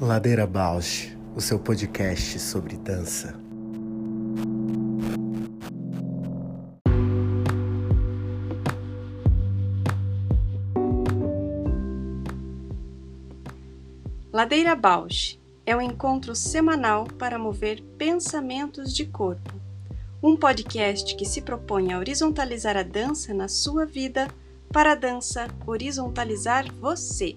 Ladeira Bausch, o seu podcast sobre dança. Ladeira Bausch é um encontro semanal para mover pensamentos de corpo. Um podcast que se propõe a horizontalizar a dança na sua vida para a dança horizontalizar você.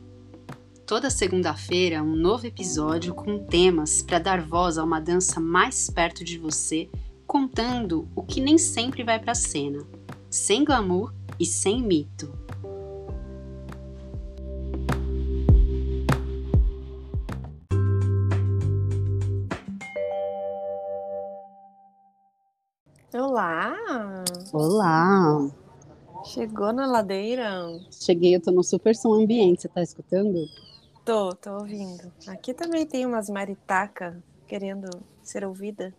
Toda segunda-feira, um novo episódio com temas para dar voz a uma dança mais perto de você, contando o que nem sempre vai para a cena, sem glamour e sem mito. Olá! Olá! Chegou na ladeira? Cheguei, eu tô no super som ambiente, você tá escutando? Tô, tô ouvindo. Aqui também tem umas maritacas querendo ser ouvida.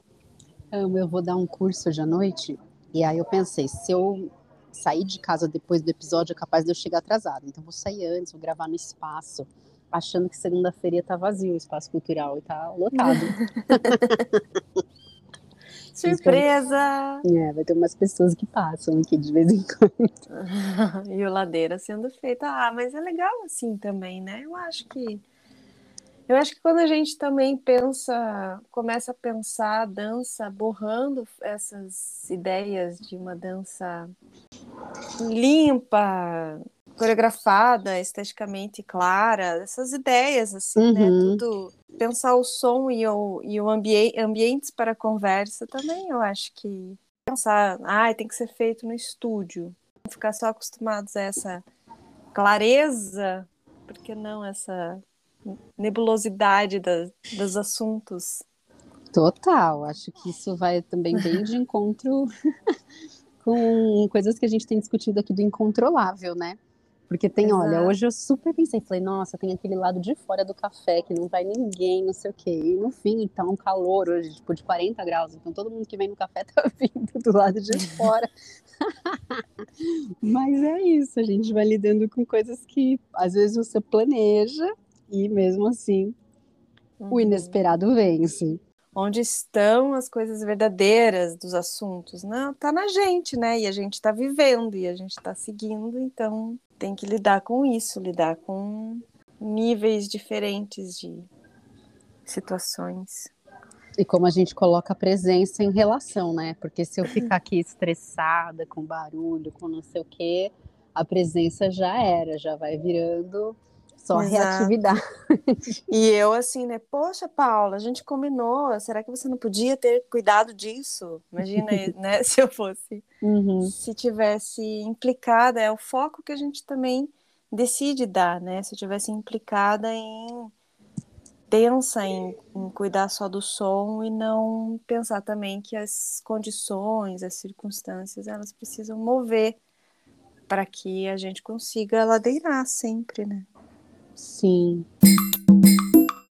Eu, eu vou dar um curso hoje à noite, e aí eu pensei, se eu sair de casa depois do episódio, é capaz de eu chegar atrasada. Então vou sair antes, vou gravar no espaço, achando que segunda-feira tá vazio o espaço cultural e tá lotado. Surpresa! É, vai ter umas pessoas que passam aqui de vez em quando. e o ladeira sendo feita. Ah, mas é legal assim também, né? Eu acho que. Eu acho que quando a gente também pensa, começa a pensar a dança, borrando essas ideias de uma dança limpa, coreografada, esteticamente clara, essas ideias, assim, né? uhum. né? Tudo. Pensar o som e o, e o ambi ambientes para conversa também, eu acho que. Pensar, ah, tem que ser feito no estúdio. Ficar só acostumados a essa clareza, porque não essa nebulosidade das, dos assuntos. Total, acho que isso vai também bem de encontro com coisas que a gente tem discutido aqui do incontrolável, né? Porque tem, Exato. olha, hoje eu super pensei, falei, nossa, tem aquele lado de fora do café que não vai ninguém, não sei o quê. E no fim, tá um calor hoje, tipo, de 40 graus. Então todo mundo que vem no café tá vindo do lado de fora. Mas é isso, a gente vai lidando com coisas que às vezes você planeja e mesmo assim uhum. o inesperado vence onde estão as coisas verdadeiras dos assuntos? Não, tá na gente, né? E a gente está vivendo e a gente está seguindo, então tem que lidar com isso, lidar com níveis diferentes de situações. E como a gente coloca a presença em relação, né? Porque se eu ficar aqui estressada, com barulho, com não sei o quê, a presença já era, já vai virando só Exato. reatividade. E eu assim, né? Poxa, Paula, a gente combinou. Será que você não podia ter cuidado disso? Imagina, né? Se eu fosse, uhum. se tivesse implicada, é o foco que a gente também decide dar, né? Se eu tivesse implicada em tensa em, em, cuidar só do som e não pensar também que as condições, as circunstâncias, elas precisam mover para que a gente consiga ladeirar sempre, né? Sim.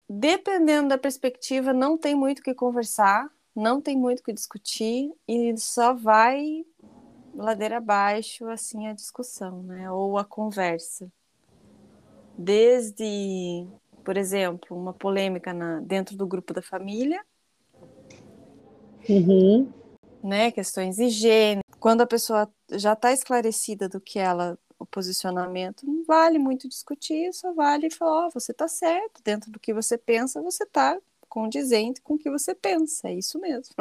Dependendo da perspectiva, não tem muito o que conversar, não tem muito o que discutir e só vai ladeira abaixo assim a discussão, né? Ou a conversa. Desde, por exemplo, uma polêmica na, dentro do grupo da família, uhum. né? Questões de higiene. Quando a pessoa já está esclarecida do que ela o posicionamento, não vale muito discutir, só vale falar, oh, você está certo, dentro do que você pensa, você está condizente com o que você pensa, é isso mesmo.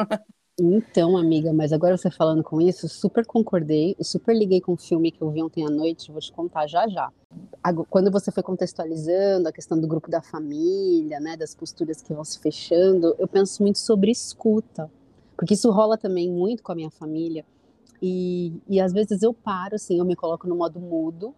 Então, amiga, mas agora você falando com isso, super concordei, super liguei com o filme que eu vi ontem à noite, vou te contar já já. Quando você foi contextualizando a questão do grupo da família, né, das posturas que vão se fechando, eu penso muito sobre escuta, porque isso rola também muito com a minha família. E, e às vezes eu paro, assim, eu me coloco no modo mudo.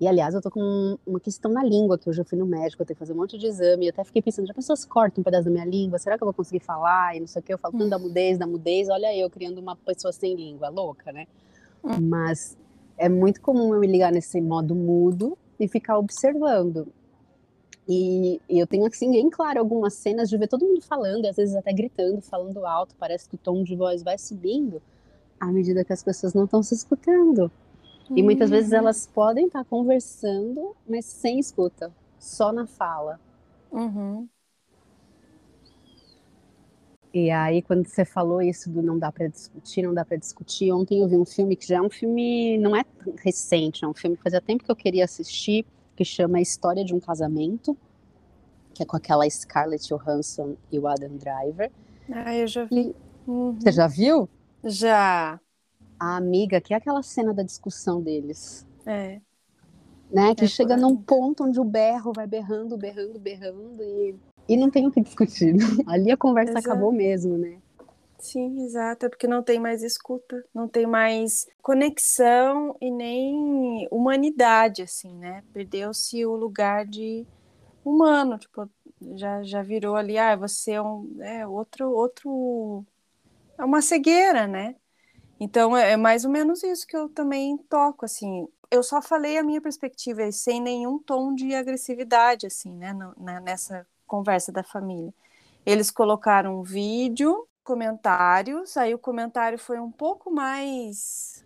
E aliás, eu tô com uma questão na língua, que hoje eu fui no médico, eu tenho que fazer um monte de exame. Eu até fiquei pensando, já pessoas cortam um pedaço da minha língua? Será que eu vou conseguir falar? E não sei o que, eu falo tanto da mudez, da mudez. Olha eu criando uma pessoa sem língua, louca, né? Hum. Mas é muito comum eu me ligar nesse modo mudo e ficar observando. E, e, eu tenho assim bem claro algumas cenas de ver todo mundo falando, e às vezes até gritando, falando alto, parece que o tom de voz vai subindo à medida que as pessoas não estão se escutando. E muitas vezes uhum. elas podem estar conversando, mas sem escuta, só na fala. Uhum. E aí, quando você falou isso do não dá para discutir, não dá para discutir, ontem eu vi um filme que já é um filme, não é recente, é um filme que fazia tempo que eu queria assistir, que chama A História de um Casamento, que é com aquela Scarlett Johansson e o Adam Driver. Ah, eu já vi. Uhum. Você já viu? Já. A amiga, que é aquela cena da discussão deles. É. Né? Que é chega num ponto onde o berro vai berrando, berrando, berrando e e não tem o que discutir. Ali a conversa Exato. acabou mesmo, né? Sim, exato, é porque não tem mais escuta, não tem mais conexão e nem humanidade, assim, né? Perdeu-se o lugar de humano, tipo, já, já virou ali, ah, você é um é, outro, outro. É uma cegueira, né? Então é, é mais ou menos isso que eu também toco, assim. Eu só falei a minha perspectiva, sem nenhum tom de agressividade, assim, né? né nessa conversa da família. Eles colocaram um vídeo, comentários, aí o comentário foi um pouco mais.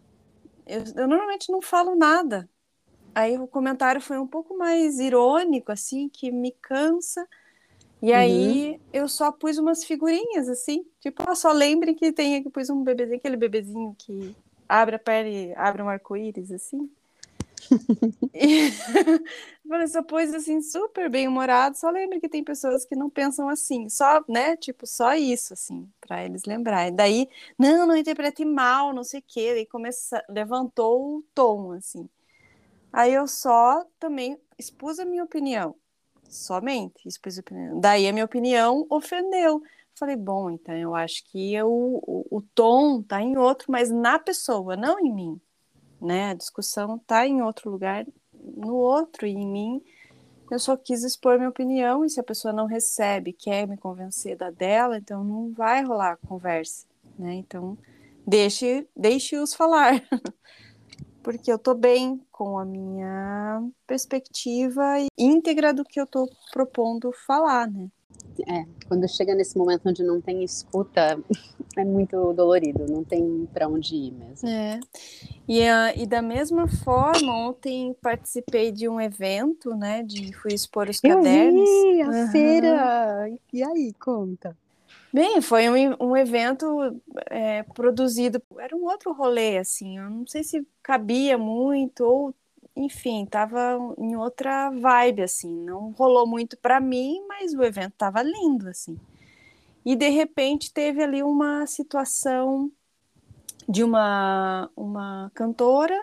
Eu, eu normalmente não falo nada. Aí o comentário foi um pouco mais irônico, assim, que me cansa. E uhum. aí eu só pus umas figurinhas, assim, tipo, ah, só lembre que tem aqui, pus um bebezinho, aquele bebezinho que abre a pele, abre um arco-íris, assim. e falei, só pôs assim, super bem humorado. Só lembre que tem pessoas que não pensam assim, só, né? Tipo, só isso, assim, para eles lembrarem. Daí, não, não interprete mal, não sei o quê. Daí começa, levantou o tom, assim. Aí eu só também expus a minha opinião. Somente a. Daí a minha opinião ofendeu. Falei, bom, então eu acho que eu, o, o tom tá em outro, mas na pessoa, não em mim né? A discussão está em outro lugar, no outro e em mim. Eu só quis expor minha opinião e se a pessoa não recebe, quer me convencer da dela, então não vai rolar conversa, né? Então deixe, deixe-os falar. Porque eu tô bem com a minha perspectiva íntegra do que eu tô propondo falar, né? É, quando chega nesse momento onde não tem escuta, é muito dolorido, não tem para onde ir mesmo. É. E, uh, e da mesma forma, ontem participei de um evento, né? De fui expor os cadernos. Eu vi, a uhum. feira. E aí, conta. Bem, foi um, um evento é, produzido, era um outro rolê, assim, eu não sei se cabia muito ou enfim, tava em outra vibe, assim, não rolou muito para mim, mas o evento tava lindo, assim. E de repente teve ali uma situação de uma, uma cantora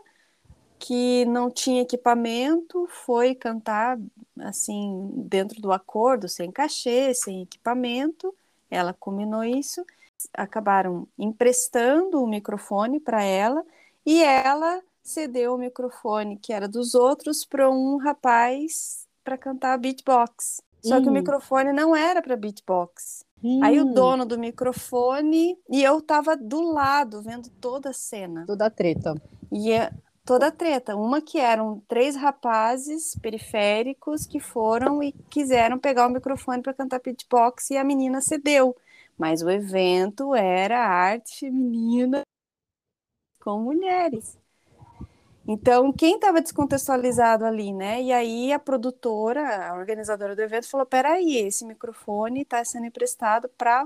que não tinha equipamento, foi cantar assim dentro do acordo, sem cachê, sem equipamento. Ela combinou isso, acabaram emprestando o microfone para ela e ela cedeu o microfone que era dos outros para um rapaz para cantar beatbox. Só que o microfone não era para beatbox. Aí o dono do microfone e eu tava do lado vendo toda a cena. Toda a treta. E é toda a treta. Uma que eram três rapazes periféricos que foram e quiseram pegar o microfone para cantar beatbox e a menina cedeu. Mas o evento era arte feminina com mulheres. Então, quem estava descontextualizado ali, né? E aí a produtora, a organizadora do evento, falou: peraí, esse microfone está sendo emprestado para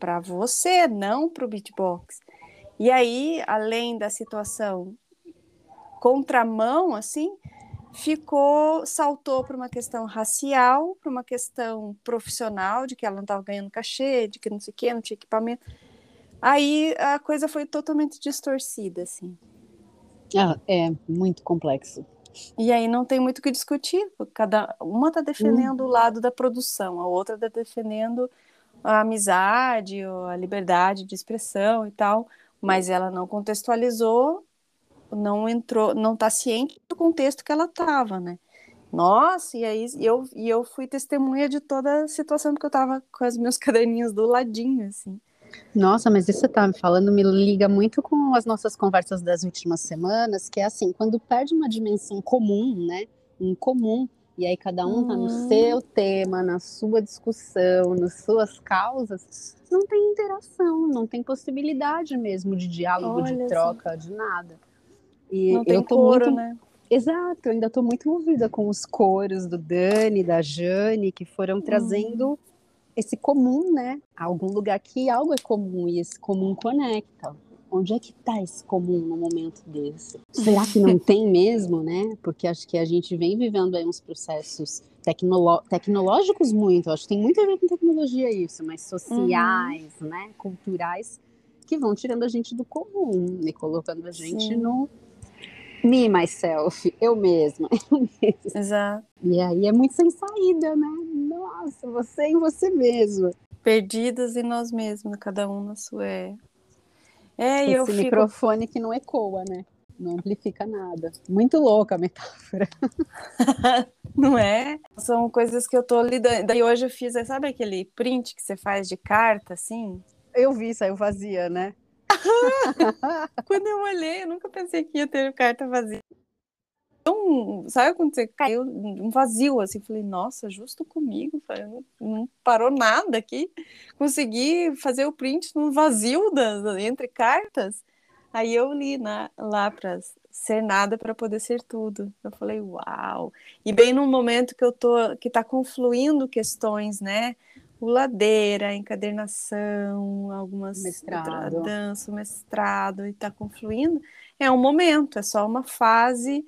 para você, não para o beatbox. E aí, além da situação contramão, assim, ficou, saltou para uma questão racial, para uma questão profissional, de que ela não estava ganhando cachê, de que não sei o quê, não tinha equipamento. Aí a coisa foi totalmente distorcida, assim. Ah, é muito complexo. E aí não tem muito o que discutir. Cada uma está defendendo hum. o lado da produção, a outra está defendendo a amizade, a liberdade de expressão e tal, mas ela não contextualizou, não entrou, não está ciente do contexto que ela estava, né? Nossa, e aí eu, e eu fui testemunha de toda a situação, porque eu estava com os meus caderninhos do ladinho, assim. Nossa, mas isso que você tá me falando me liga muito com as nossas conversas das últimas semanas, que é assim, quando perde uma dimensão comum, né? Um comum, e aí cada um tá no uhum. seu tema, na sua discussão, nas suas causas, não tem interação, não tem possibilidade mesmo de diálogo, Olha de troca, assim. de nada. E não tem coro, muito... né? Exato, eu ainda estou muito movida com os coros do Dani, da Jane, que foram trazendo hum. esse comum, né? Algum lugar que algo é comum e esse comum conecta. Onde é que está esse comum no momento desse? Será que não tem mesmo, né? Porque acho que a gente vem vivendo aí uns processos tecnolo tecnológicos muito, acho que tem muito a ver com tecnologia isso, mas sociais, uhum. né, culturais, que vão tirando a gente do comum e colocando a gente Sim. no me, myself, eu mesma, eu mesma. Exato. E aí é muito sem saída, né? Nossa, você em você mesma. Perdidas em nós mesmos, cada um na sua. É, é Esse eu fico... microfone que não ecoa, né? Não amplifica nada. Muito louca a metáfora. não é? São coisas que eu tô lidando. Daí hoje eu fiz, sabe aquele print que você faz de carta, assim? Eu vi, saiu vazia, né? quando eu olhei, eu nunca pensei que ia ter carta vazia. Então, sabe quando você caiu um vazio assim? Falei, nossa, justo comigo, não, não, parou nada aqui. Consegui fazer o print no vazio da, entre cartas. Aí eu li na, lá para ser nada para poder ser tudo. Eu falei, uau! E bem no momento que eu tô, que está confluindo questões, né? O ladeira, encadernação, algumas mestrado. dança, mestrado e está confluindo, é um momento, é só uma fase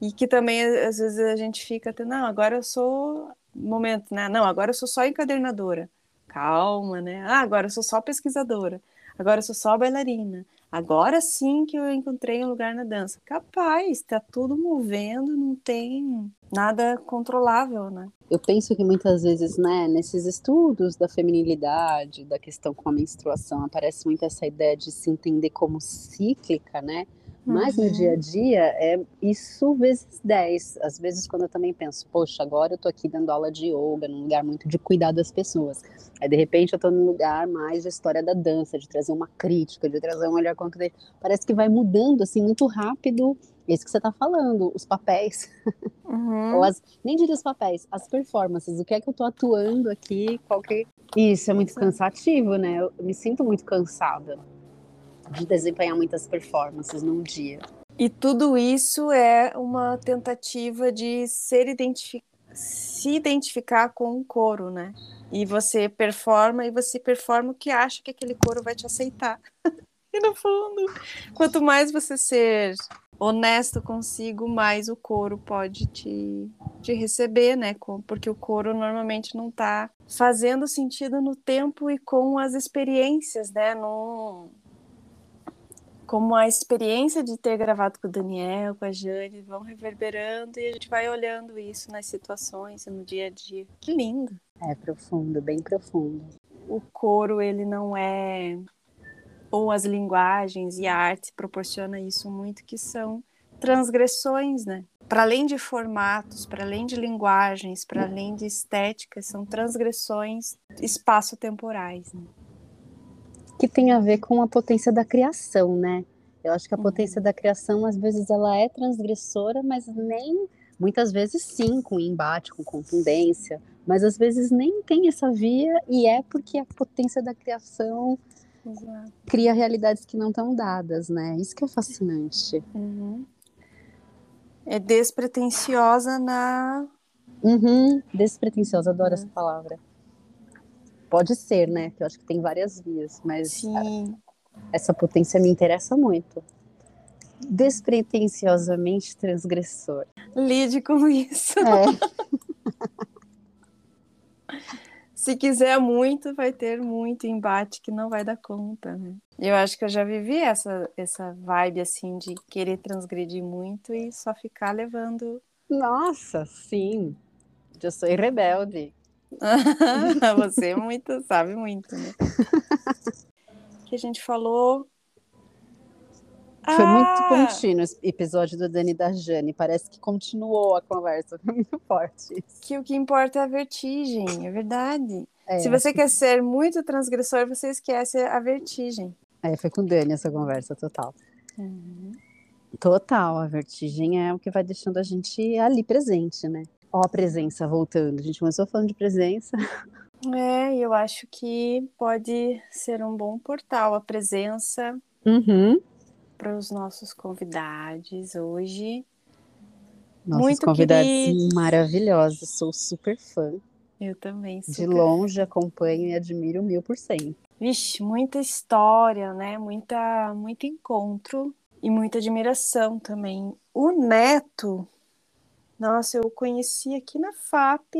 e que também às vezes a gente fica até, não, agora eu sou momento, né? Não, agora eu sou só encadernadora. Calma, né? Ah, agora eu sou só pesquisadora. Agora eu sou só bailarina. Agora sim que eu encontrei um lugar na dança. Capaz, está tudo movendo, não tem nada controlável, né? Eu penso que muitas vezes, né, nesses estudos da feminilidade, da questão com a menstruação, aparece muito essa ideia de se entender como cíclica, né? Mas uhum. no dia a dia é isso vezes 10. Às vezes, quando eu também penso, poxa, agora eu tô aqui dando aula de yoga, num lugar muito de cuidar das pessoas. Aí, de repente, eu tô num lugar mais de história da dança, de trazer uma crítica, de trazer um olhar contra ele. Parece que vai mudando, assim, muito rápido. Isso que você tá falando, os papéis. Uhum. Ou as, nem diria os papéis, as performances. O que é que eu tô atuando aqui? Qual que... Isso é muito cansativo, né? Eu me sinto muito cansada de desempenhar muitas performances num dia. E tudo isso é uma tentativa de ser identifi se identificar com um coro, né? E você performa e você performa o que acha que aquele coro vai te aceitar. e no fundo, quanto mais você ser honesto consigo, mais o coro pode te, te receber, né? Porque o coro normalmente não está fazendo sentido no tempo e com as experiências, né? Como a experiência de ter gravado com o Daniel, com a Jane, vão reverberando e a gente vai olhando isso nas situações e no dia a dia. Que lindo! É profundo, bem profundo. O coro, ele não é. Ou as linguagens e a arte proporciona isso muito, que são transgressões, né? Para além de formatos, para além de linguagens, para além de estéticas, são transgressões espaço-temporais. Né? Que tem a ver com a potência da criação, né? Eu acho que a potência uhum. da criação, às vezes, ela é transgressora, mas nem. Muitas vezes, sim, com embate, com contundência, mas às vezes nem tem essa via, e é porque a potência da criação Exato. cria realidades que não estão dadas, né? Isso que é fascinante. Uhum. É despretensiosa na. Uhum, despretensiosa, adoro uhum. essa palavra. Pode ser, né? Que eu acho que tem várias vias, mas Sim. essa potência me interessa muito. Despretensiosamente transgressor. Lide com isso. É. Se quiser muito, vai ter muito embate que não vai dar conta, né? Eu acho que eu já vivi essa, essa vibe assim de querer transgredir muito e só ficar levando. Nossa, sim. Eu sou rebelde. Você é muito, sabe muito, né? que a gente falou. Foi ah! muito contínuo esse episódio do Dani e da Jane. Parece que continuou a conversa. Foi muito forte. Que o que importa é a vertigem, é verdade. É, Se você quer ser muito transgressor, você esquece a vertigem. É, foi com o Dani essa conversa, total. Uhum. Total, a vertigem é o que vai deixando a gente ali presente, né? Ó, a presença voltando. A gente começou falando de presença. É, eu acho que pode ser um bom portal a presença. Uhum. para os nossos convidados hoje. Nossos Muito convidados queridos. maravilhosos, sou super fã. Eu também. Super. De longe acompanho e admiro mil por cento. Vixe, muita história, né? Muita, muito encontro e muita admiração também. O Neto, nossa, eu conheci aqui na FAP,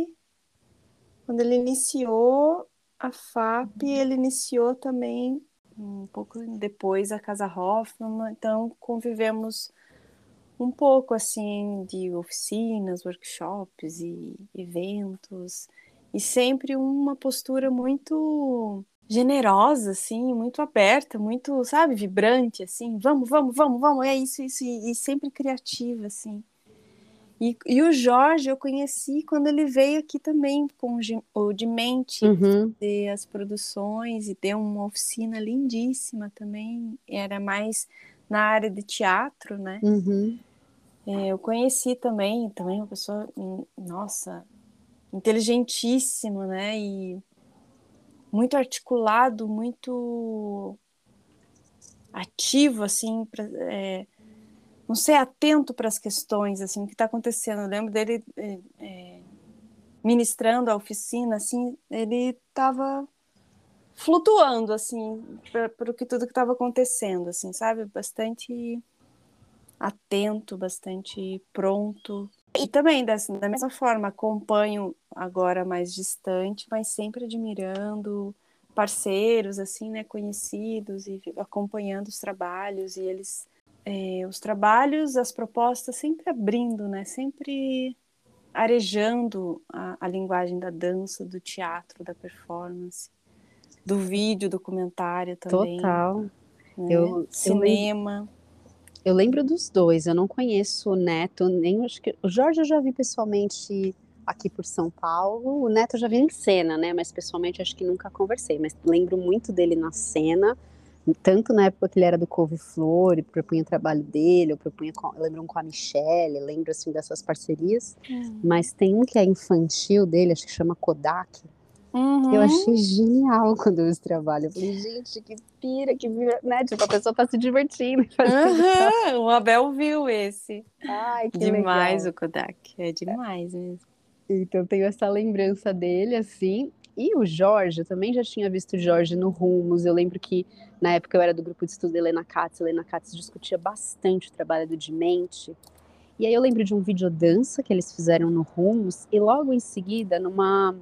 quando ele iniciou a FAP, ele iniciou também um pouco depois a Casa Hoffman, então convivemos um pouco assim de oficinas, workshops e eventos e sempre uma postura muito generosa, assim, muito aberta, muito, sabe, vibrante, assim, vamos, vamos, vamos, vamos, é isso, isso, e, e sempre criativa, assim. E, e, o Jorge eu conheci quando ele veio aqui também com o de mente, uhum. de as produções e deu uma oficina lindíssima também. Era mais na área de teatro, né? Uhum. É, eu conheci também, também uma pessoa, nossa, inteligentíssimo, né? E muito articulado, muito ativo, assim, pra, é, não ser atento para as questões, assim, o que está acontecendo. Eu lembro dele é, é, ministrando a oficina, assim, ele estava flutuando, assim, para que tudo que estava acontecendo, assim, sabe? Bastante atento, bastante pronto e também, dessa, da mesma forma, acompanho agora mais distante, mas sempre admirando parceiros, assim, né, conhecidos e acompanhando os trabalhos e eles, é, os trabalhos, as propostas sempre abrindo, né, sempre arejando a, a linguagem da dança, do teatro, da performance, do vídeo, documentário também. Total. Né? Eu, cinema. Eu eu lembro dos dois, eu não conheço o Neto, nem acho que. O Jorge eu já vi pessoalmente aqui por São Paulo. O Neto eu já vi em cena, né? Mas pessoalmente acho que nunca conversei. Mas lembro muito dele na cena, tanto na época que ele era do Couve-Flor, e propunha o trabalho dele, eu propunha, com, eu lembro um com a Michelle, lembro assim dessas parcerias. Hum. Mas tem um que é infantil dele, acho que chama Kodak Uhum. Eu achei genial quando eu esse trabalho. Eu falei, gente, que pira, que pira, né? Tipo, a pessoa tá se divertindo. Uhum. O Abel viu esse. Ai, que demais legal. o Kodak. É demais mesmo. Então, tenho essa lembrança dele, assim. E o Jorge, eu também já tinha visto o Jorge no Rumos. Eu lembro que na época eu era do grupo de estudo da Helena Katz. A Helena Katz discutia bastante o trabalho do Dimente. E aí eu lembro de um videodança que eles fizeram no Rumos. E logo em seguida, numa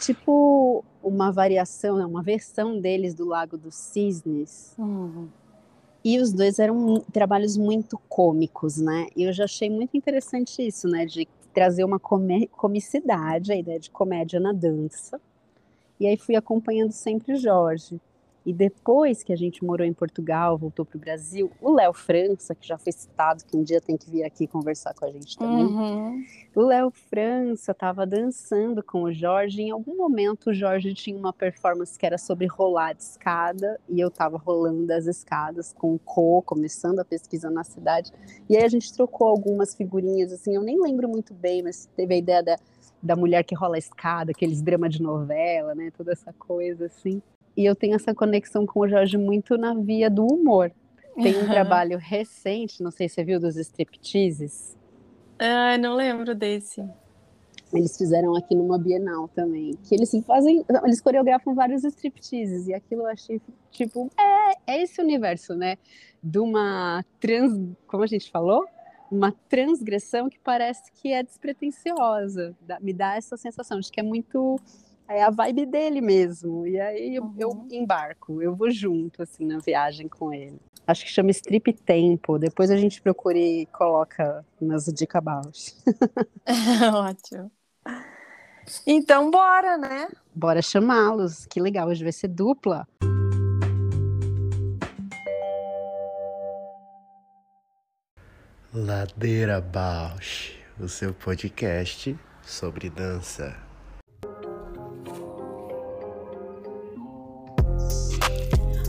tipo uma variação, né, uma versão deles do Lago dos Cisnes. Uhum. E os dois eram trabalhos muito cômicos, né? E eu já achei muito interessante isso, né? De trazer uma comicidade, a ideia de comédia na dança. E aí fui acompanhando sempre Jorge. E depois que a gente morou em Portugal, voltou para o Brasil, o Léo França, que já foi citado, que um dia tem que vir aqui conversar com a gente também. Uhum. O Léo França estava dançando com o Jorge. Em algum momento, o Jorge tinha uma performance que era sobre rolar de escada, e eu estava rolando as escadas com o Co, começando a pesquisa na cidade. E aí a gente trocou algumas figurinhas, assim, eu nem lembro muito bem, mas teve a ideia da, da mulher que rola a escada, aqueles dramas de novela, né? Toda essa coisa, assim. E eu tenho essa conexão com o Jorge muito na via do humor. Tem um trabalho recente, não sei se você viu, dos stripteases. Ah, não lembro desse. Eles fizeram aqui numa Bienal também. Que eles fazem. Eles coreografam vários stripteases. E aquilo eu achei, tipo, é, é esse universo, né? De uma trans. Como a gente falou? Uma transgressão que parece que é despretensiosa. Me dá essa sensação de que é muito é a vibe dele mesmo. E aí eu, uhum. eu, embarco, eu vou junto, assim, na viagem com ele. Acho que chama Strip Tempo. Depois a gente procura e coloca nas dicas abaixo. Ótimo. Então, bora, né? Bora chamá-los. Que legal, hoje vai ser dupla. Ladeira Bausch, o seu podcast sobre dança.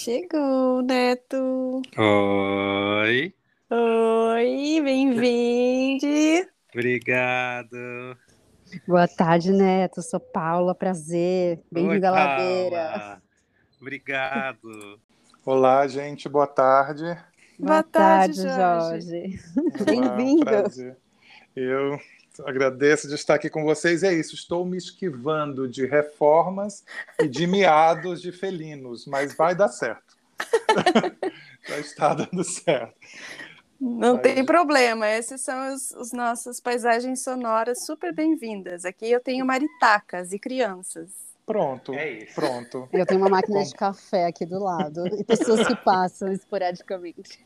Chegou, Neto. Oi. Oi, bem-vindo. Obrigado. Boa tarde, Neto. Sou Paula, prazer. Bem-vindo à ladeira. Obrigado. Olá, gente, boa tarde. Boa, Boa tarde, Jorge. Bem-vindo. Prazer. Eu agradeço de estar aqui com vocês. É isso, estou me esquivando de reformas e de miados de felinos, mas vai dar certo. Já está dando certo. Não Mas- tem problema, essas são os, os nossas paisagens sonoras super bem-vindas. Aqui eu tenho maritacas e crianças. Pronto, É isso. pronto. Eu tenho uma máquina de café aqui do lado e pessoas que passam esporadicamente.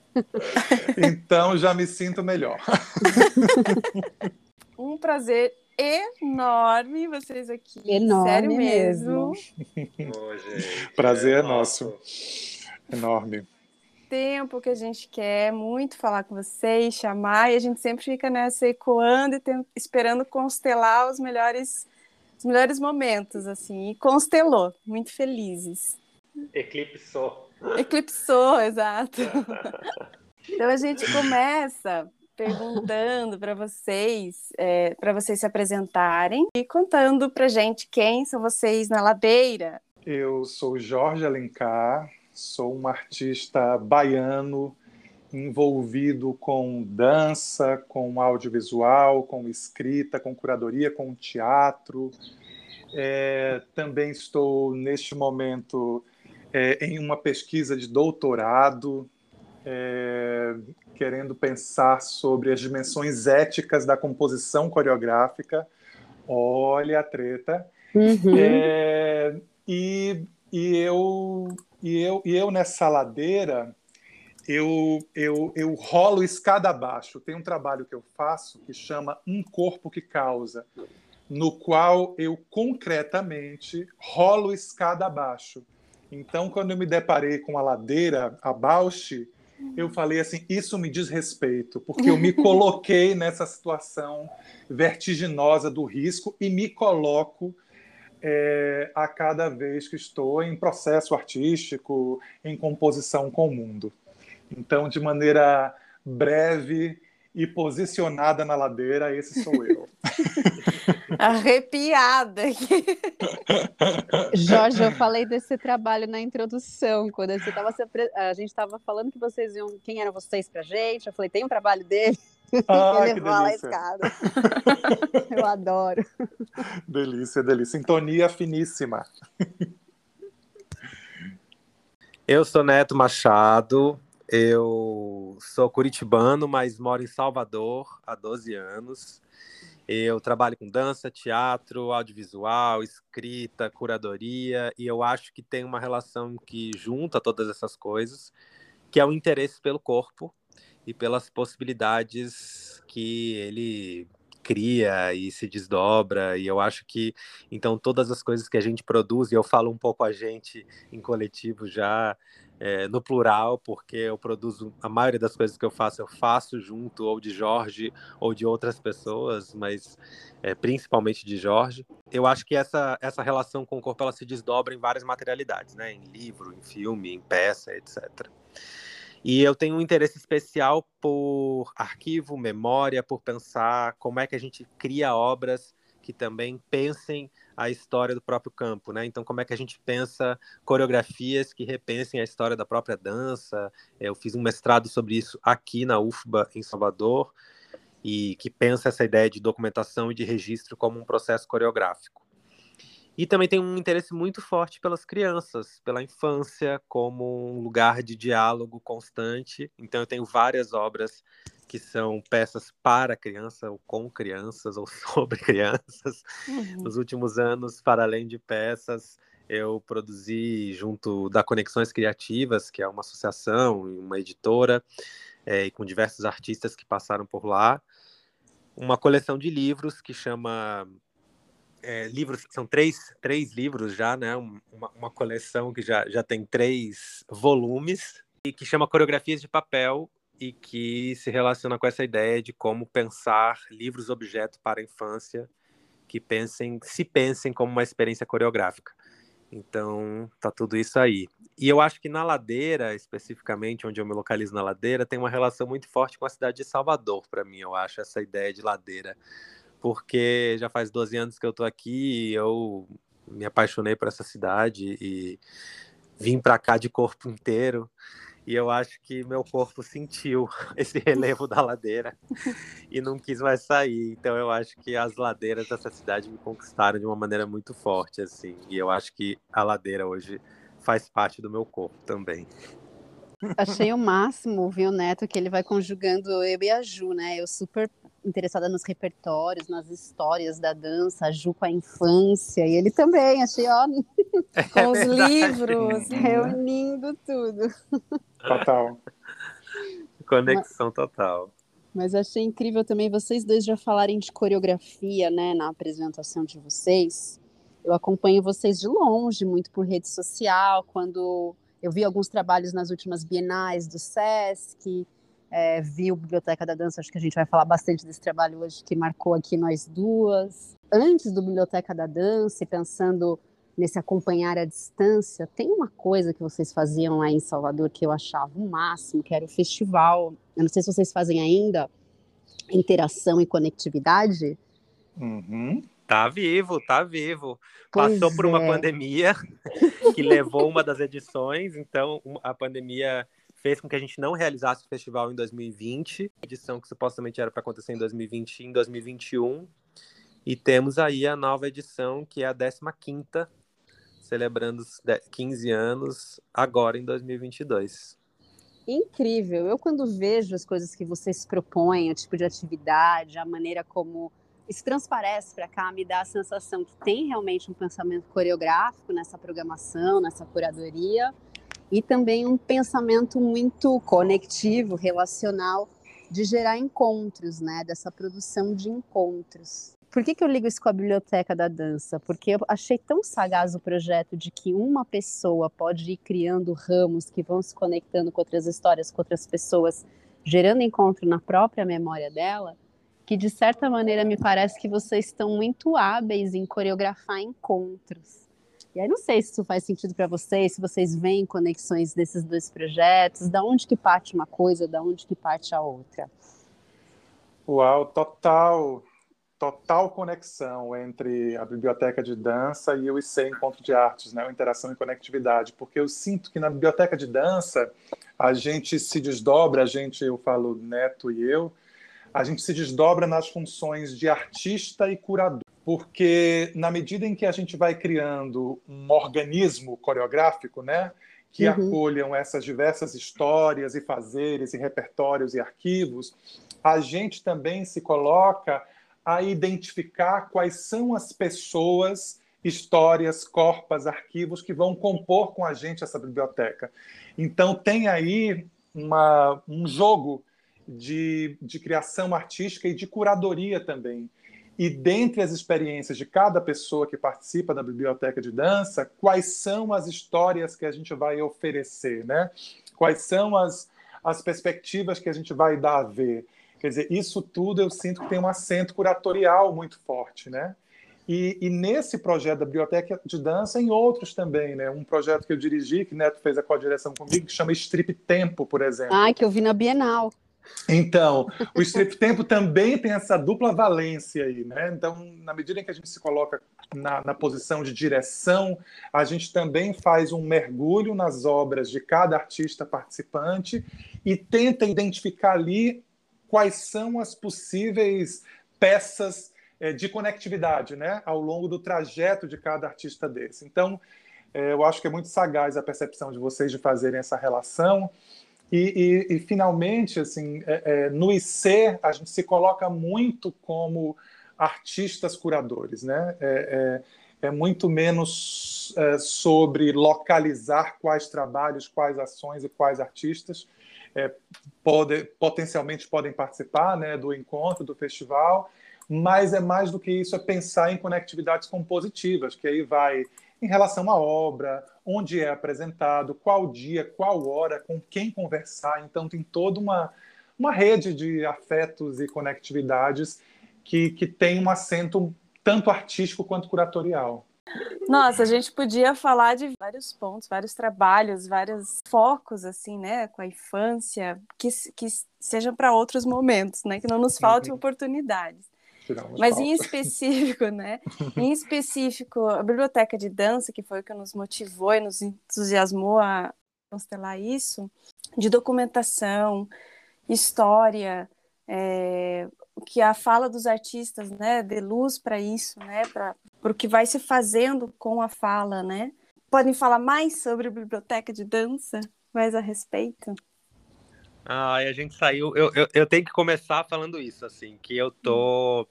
Então já me sinto melhor. Um prazer enorme vocês aqui. Enorme Sério mesmo. Ô, gente, Prazer é nosso. Enorme. Tempo que a gente quer muito falar com vocês, chamar, e a gente sempre fica nessa ecoando e tem- esperando constelar os melhores, os melhores momentos, assim. E constelou, muito felizes. Eclipsou. Eclipsou, exato. Então a gente começa perguntando para vocês, para vocês se apresentarem e contando para gente quem são vocês na ladeira. Eu sou Jorge Alencar, sou um artista baiano envolvido com dança, com audiovisual, com escrita, com curadoria, com teatro. É, também estou, neste momento, é, em uma pesquisa de doutorado, é, querendo pensar sobre as dimensões éticas da composição coreográfica. Olha a treta. Uhum. É, e, e, eu, e, eu, e eu nessa ladeira, eu, eu, eu rolo escada abaixo. Tem um trabalho que eu faço que chama Um Corpo que Causa, no qual eu concretamente rolo escada abaixo. Então, quando eu me deparei com a ladeira abaixo, eu falei assim: isso me diz respeito, porque eu me coloquei nessa situação vertiginosa do risco e me coloco é, a cada vez que estou em processo artístico, em composição com o mundo. Então, de maneira breve e posicionada na ladeira, esse sou eu. Arrepiada aqui. Jorge, eu falei desse trabalho na introdução, quando você tava se apre- a gente estava falando que vocês iam, quem eram vocês pra gente, eu falei, tem um trabalho dele, Ah, ele que rola a escada. eu adoro. Delícia, delícia. Sintonia finíssima. Eu sou Neto Machado, eu sou curitibano, mas moro em Salvador há 12 anos. Eu trabalho com dança, teatro, audiovisual, escrita, curadoria, e eu acho que tem uma relação que junta todas essas coisas, que é o interesse pelo corpo e pelas possibilidades que ele cria e se desdobra, e eu acho que então todas as coisas que a gente produz, e eu falo um pouco a gente em coletivo já é, no plural, porque eu produzo a maioria das coisas que eu faço, eu faço junto ou de Jorge ou de outras pessoas, mas é, principalmente de Jorge. Eu acho que essa, essa relação com o corpo ela se desdobra em várias materialidades, né? Em livro, em filme, em peça, etc. E eu tenho um interesse especial por arquivo, memória, por pensar como é que a gente cria obras que também pensem a história do próprio campo, né? Então, como é que a gente pensa coreografias que repensem a história da própria dança? Eu fiz um mestrado sobre isso aqui na UFBA, em Salvador, e que pensa essa ideia de documentação e de registro como um processo coreográfico. E também tem um interesse muito forte pelas crianças, pela infância, como um lugar de diálogo constante. Então, eu tenho várias obras que são peças para criança, ou com crianças, ou sobre crianças. Uhum. Nos últimos anos, para além de peças, eu produzi junto da Conexões Criativas, que é uma associação e uma editora, é, e com diversos artistas que passaram por lá, uma coleção de livros que chama é, livros são três, três livros já, né? Uma, uma coleção que já, já tem três volumes e que chama Coreografias de Papel e que se relaciona com essa ideia de como pensar livros objeto para a infância que pensem, se pensem como uma experiência coreográfica. Então, tá tudo isso aí. E eu acho que na ladeira, especificamente, onde eu me localizo na ladeira, tem uma relação muito forte com a cidade de Salvador, para mim, eu acho, essa ideia de ladeira. Porque já faz 12 anos que eu tô aqui e eu me apaixonei por essa cidade e vim para cá de corpo inteiro e eu acho que meu corpo sentiu esse relevo da ladeira e não quis mais sair. Então eu acho que as ladeiras dessa cidade me conquistaram de uma maneira muito forte, assim. E eu acho que a ladeira hoje faz parte do meu corpo também. Achei o máximo, viu, Neto, que ele vai conjugando eu e a Ju, né? Eu super interessada nos repertórios, nas histórias da dança, a Ju com a infância, e ele também, achei, ó, é com os livros, reunindo tudo. Total. Conexão mas, total. Mas achei incrível também vocês dois já falarem de coreografia, né, na apresentação de vocês. Eu acompanho vocês de longe, muito por rede social, quando eu vi alguns trabalhos nas últimas bienais do SESC, é, vi o Biblioteca da Dança, acho que a gente vai falar bastante desse trabalho hoje, que marcou aqui nós duas. Antes do Biblioteca da Dança, e pensando nesse acompanhar à distância, tem uma coisa que vocês faziam lá em Salvador que eu achava o máximo, que era o festival. Eu não sei se vocês fazem ainda interação e conectividade. Uhum. Tá vivo, tá vivo. Pois Passou por uma é. pandemia que levou uma das edições, então a pandemia fez com que a gente não realizasse o festival em 2020, edição que supostamente era para acontecer em 2020 e em 2021. E temos aí a nova edição, que é a 15ª, celebrando os 15 anos agora em 2022. Incrível. Eu quando vejo as coisas que vocês propõem, o tipo de atividade, a maneira como isso transparece para cá, me dá a sensação que tem realmente um pensamento coreográfico nessa programação, nessa curadoria, e também um pensamento muito conectivo, relacional, de gerar encontros, né? Dessa produção de encontros. Por que, que eu ligo isso com a biblioteca da dança? Porque eu achei tão sagaz o projeto de que uma pessoa pode ir criando ramos que vão se conectando com outras histórias, com outras pessoas, gerando encontro na própria memória dela, que de certa maneira me parece que vocês estão muito hábeis em coreografar encontros. E aí não sei se isso faz sentido para vocês, se vocês veem conexões desses dois projetos, da onde que parte uma coisa, da onde que parte a outra. Uau, total, total conexão entre a biblioteca de dança e o IC Encontro de Artes, né, o Interação e Conectividade, porque eu sinto que na biblioteca de dança a gente se desdobra, a gente, eu falo Neto e eu, a gente se desdobra nas funções de artista e curador porque na medida em que a gente vai criando um organismo coreográfico, né, que uhum. acolham essas diversas histórias e fazeres e repertórios e arquivos, a gente também se coloca a identificar quais são as pessoas, histórias, corpas, arquivos que vão compor com a gente essa biblioteca. Então tem aí uma, um jogo de, de criação artística e de curadoria também e dentre as experiências de cada pessoa que participa da biblioteca de dança, quais são as histórias que a gente vai oferecer, né? Quais são as, as perspectivas que a gente vai dar a ver? Quer dizer, isso tudo eu sinto que tem um acento curatorial muito forte, né? E, e, nesse projeto da Biblioteca de Dança, em outros também, né? Um projeto que eu dirigi, que Neto fez a co-direção comigo, que chama Strip Tempo, por exemplo. Ah, que eu vi na Bienal. Então, o strip tempo também tem essa dupla valência aí, né? Então, na medida em que a gente se coloca na, na, posição de direção, a gente também faz um mergulho nas obras de cada artista participante e tenta identificar ali quais são as possíveis peças é, de conectividade, né? Ao longo do trajeto de cada artista desse. Então, é, eu acho que é muito sagaz a percepção de vocês de fazerem essa relação. E, e, e finalmente, assim, é, é, no IC, a gente se coloca muito como artistas curadores, né? É, é, é muito menos é, sobre localizar quais trabalhos, quais ações e quais artistas é, pode, potencialmente podem participar né, do encontro, do festival, mas é mais do que isso, é pensar em conectividades compositivas, que aí vai em relação à obra, onde é apresentado, qual dia, qual hora, com quem conversar. Então, tem toda uma, uma rede de afetos e conectividades que, que tem um acento tanto artístico quanto curatorial. Nossa, a gente podia falar de vários pontos, vários trabalhos, vários focos, assim, né, com a infância, que, que sejam para outros momentos, né, que não nos faltem uhum. oportunidades. Mas em específico, né? em específico, a biblioteca de dança, que foi o que nos motivou e nos entusiasmou a constelar isso, de documentação, história, é, que a fala dos artistas, né, dê luz para isso, né, para o que vai se fazendo com a fala, né? Podem falar mais sobre a biblioteca de dança, mais a respeito? Ah, a gente saiu. Eu, eu, eu, tenho que começar falando isso, assim, que eu tô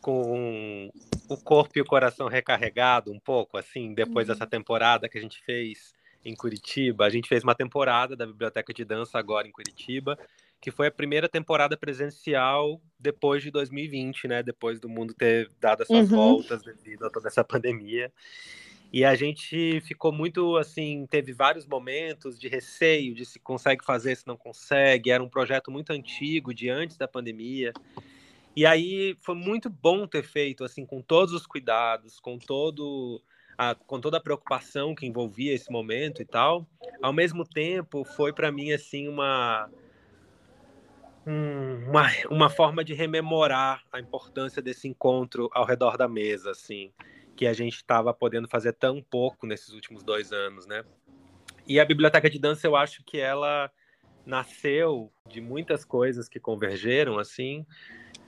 com o corpo e o coração recarregado um pouco, assim, depois uhum. dessa temporada que a gente fez em Curitiba. A gente fez uma temporada da Biblioteca de Dança agora em Curitiba, que foi a primeira temporada presencial depois de 2020, né? Depois do mundo ter dado essas uhum. voltas devido a toda essa pandemia. E a gente ficou muito assim, teve vários momentos de receio de se consegue fazer, se não consegue. Era um projeto muito antigo, de antes da pandemia. E aí foi muito bom ter feito assim com todos os cuidados, com todo a, com toda a preocupação que envolvia esse momento e tal. Ao mesmo tempo, foi para mim assim uma uma, uma forma de rememorar a importância desse encontro ao redor da mesa, assim, que a gente estava podendo fazer tão pouco nesses últimos dois anos, né? E a biblioteca de dança, eu acho que ela nasceu de muitas coisas que convergeram, assim,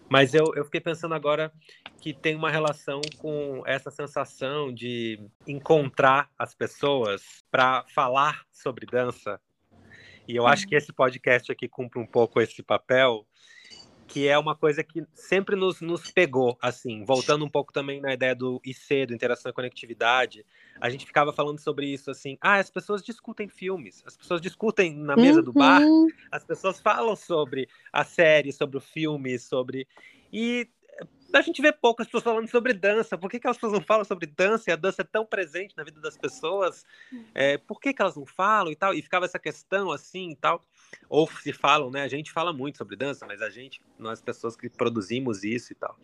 mas eu, eu fiquei pensando agora que tem uma relação com essa sensação de encontrar as pessoas para falar sobre dança, e eu acho que uhum. esse podcast aqui cumpre um pouco esse papel, que é uma coisa que sempre nos, nos pegou, assim, voltando um pouco também na ideia do IC, do Interação e Conectividade, a gente ficava falando sobre isso, assim, ah, as pessoas discutem filmes, as pessoas discutem na mesa uhum. do bar, uhum. as pessoas falam sobre a série, sobre o filme, sobre... E a gente vê poucas pessoas falando sobre dança. Por que, que as pessoas não falam sobre dança? E a dança é tão presente na vida das pessoas. É, por que, que elas não falam e tal? E ficava essa questão assim e tal. Ou se falam, né? A gente fala muito sobre dança, mas a gente, nós pessoas que produzimos isso e tal.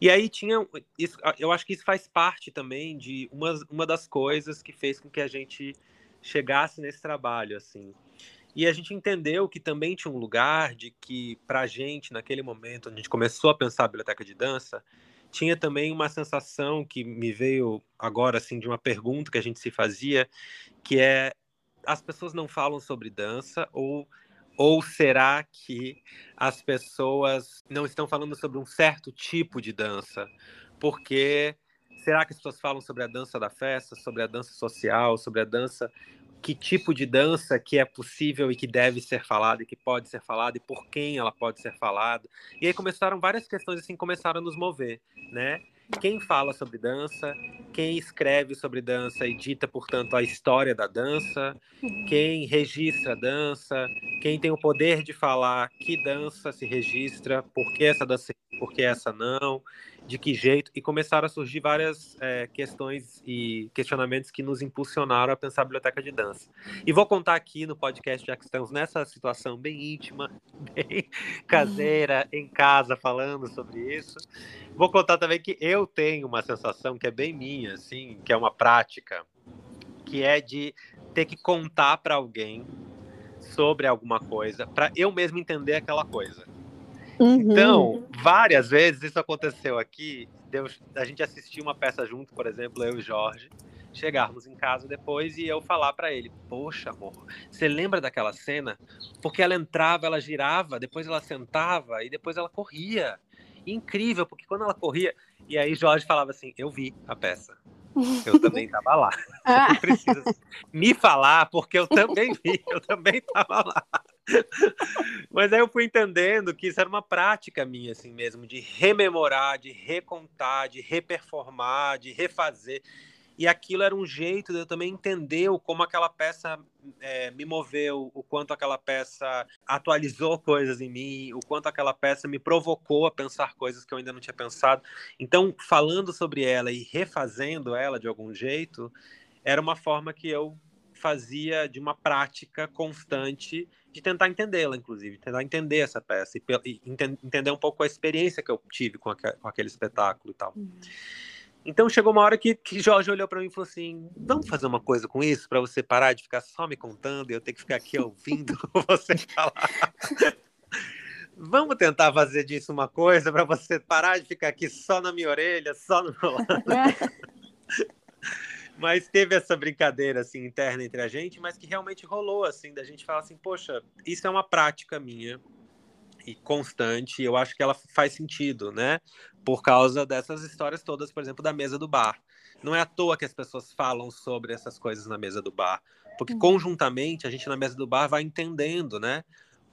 E aí tinha. Isso, eu acho que isso faz parte também de uma, uma das coisas que fez com que a gente chegasse nesse trabalho, assim. E a gente entendeu que também tinha um lugar de que, para a gente, naquele momento, a gente começou a pensar a biblioteca de dança, tinha também uma sensação que me veio agora, assim, de uma pergunta que a gente se fazia, que é: as pessoas não falam sobre dança ou, ou será que as pessoas não estão falando sobre um certo tipo de dança? Porque será que as pessoas falam sobre a dança da festa, sobre a dança social, sobre a dança que tipo de dança que é possível e que deve ser falada e que pode ser falada e por quem ela pode ser falada. E aí começaram várias questões assim, começaram a nos mover, né? Quem fala sobre dança, quem escreve sobre dança e dita, portanto, a história da dança, quem registra a dança, quem tem o poder de falar que dança se registra, por que essa dança, por que essa não, de que jeito, e começaram a surgir várias é, questões e questionamentos que nos impulsionaram a pensar a biblioteca de dança. E vou contar aqui no podcast, já que estamos nessa situação bem íntima, bem caseira, em casa, falando sobre isso. Vou contar também que eu tenho uma sensação que é bem minha, assim, que é uma prática, que é de ter que contar para alguém sobre alguma coisa, para eu mesmo entender aquela coisa. Uhum. Então, várias vezes isso aconteceu aqui. Deus, a gente assistiu uma peça junto, por exemplo, eu e Jorge, chegarmos em casa depois e eu falar para ele: Poxa, amor, você lembra daquela cena? Porque ela entrava, ela girava, depois ela sentava e depois ela corria. Incrível, porque quando ela corria. E aí Jorge falava assim: Eu vi a peça. Eu também estava lá. Ah. Precisa me falar, porque eu também vi, eu também estava lá. Mas aí eu fui entendendo que isso era uma prática minha, assim mesmo, de rememorar, de recontar, de reperformar, de refazer. E aquilo era um jeito de eu também entender como aquela peça é, me moveu, o quanto aquela peça atualizou coisas em mim, o quanto aquela peça me provocou a pensar coisas que eu ainda não tinha pensado. Então, falando sobre ela e refazendo ela de algum jeito, era uma forma que eu fazia de uma prática constante de tentar entendê-la, inclusive, tentar entender essa peça e, e entender um pouco a experiência que eu tive com, com aquele espetáculo e tal. Uhum. Então chegou uma hora que, que Jorge olhou para mim e falou assim: vamos fazer uma coisa com isso para você parar de ficar só me contando e eu ter que ficar aqui ouvindo você falar. vamos tentar fazer disso uma coisa para você parar de ficar aqui só na minha orelha, só no meu lado. mas teve essa brincadeira assim interna entre a gente, mas que realmente rolou assim da gente falar assim, poxa, isso é uma prática minha e constante, eu acho que ela faz sentido, né? Por causa dessas histórias todas, por exemplo, da mesa do bar. Não é à toa que as pessoas falam sobre essas coisas na mesa do bar, porque uhum. conjuntamente a gente na mesa do bar vai entendendo, né?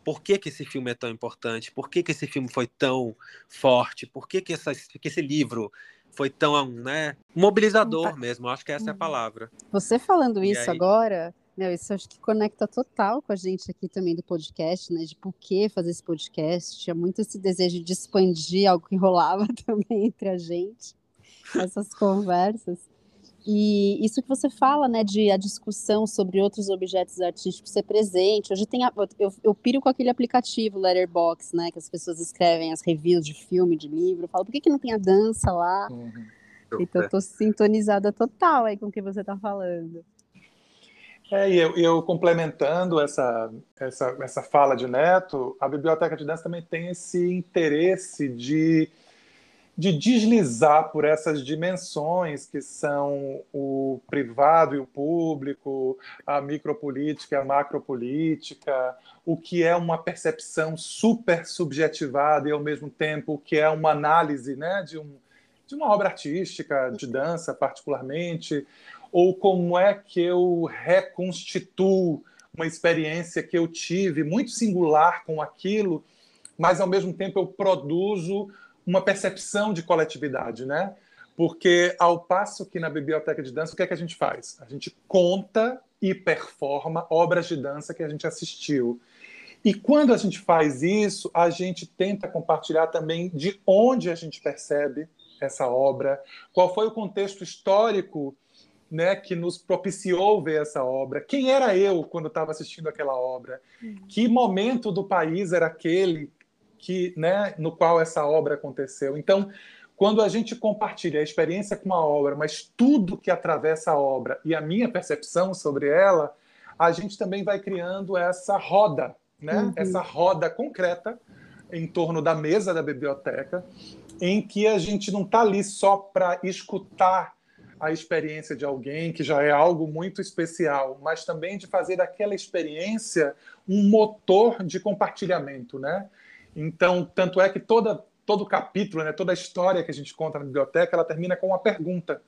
Por que, que esse filme é tão importante? Por que, que esse filme foi tão forte? Por que, que, essa, que esse livro foi tão, né, mobilizador tá. mesmo, acho que essa é a uhum. palavra. Você falando e isso aí... agora, meu, isso acho que conecta total com a gente aqui também do podcast, né, de por que fazer esse podcast, tinha muito esse desejo de expandir algo que rolava também entre a gente, essas conversas. E isso que você fala, né, de a discussão sobre outros objetos artísticos ser presente. Hoje tem, a, eu, eu piro com aquele aplicativo Letterbox, né, que as pessoas escrevem as reviews de filme, de livro. Eu falo, por que, que não tem a dança lá? Uhum. Então, eu tô sintonizada total aí com o que você está falando. É, e eu, eu, complementando essa, essa, essa fala de Neto, a Biblioteca de Dança também tem esse interesse de de deslizar por essas dimensões que são o privado e o público, a micropolítica e a macropolítica, o que é uma percepção super subjetivada e ao mesmo tempo o que é uma análise né, de, um, de uma obra artística, de dança particularmente, ou como é que eu reconstituo uma experiência que eu tive muito singular com aquilo, mas ao mesmo tempo eu produzo uma percepção de coletividade, né? Porque ao passo que na biblioteca de dança, o que é que a gente faz? A gente conta e performa obras de dança que a gente assistiu. E quando a gente faz isso, a gente tenta compartilhar também de onde a gente percebe essa obra, qual foi o contexto histórico né, que nos propiciou ver essa obra, quem era eu quando estava assistindo aquela obra, hum. que momento do país era aquele que, né, no qual essa obra aconteceu. Então, quando a gente compartilha a experiência com uma obra, mas tudo que atravessa a obra e a minha percepção sobre ela, a gente também vai criando essa roda, né? Uhum. Essa roda concreta em torno da mesa da biblioteca, em que a gente não está ali só para escutar a experiência de alguém, que já é algo muito especial, mas também de fazer daquela experiência um motor de compartilhamento, né? Então, tanto é que toda, todo capítulo, né, toda a história que a gente conta na biblioteca, ela termina com uma pergunta,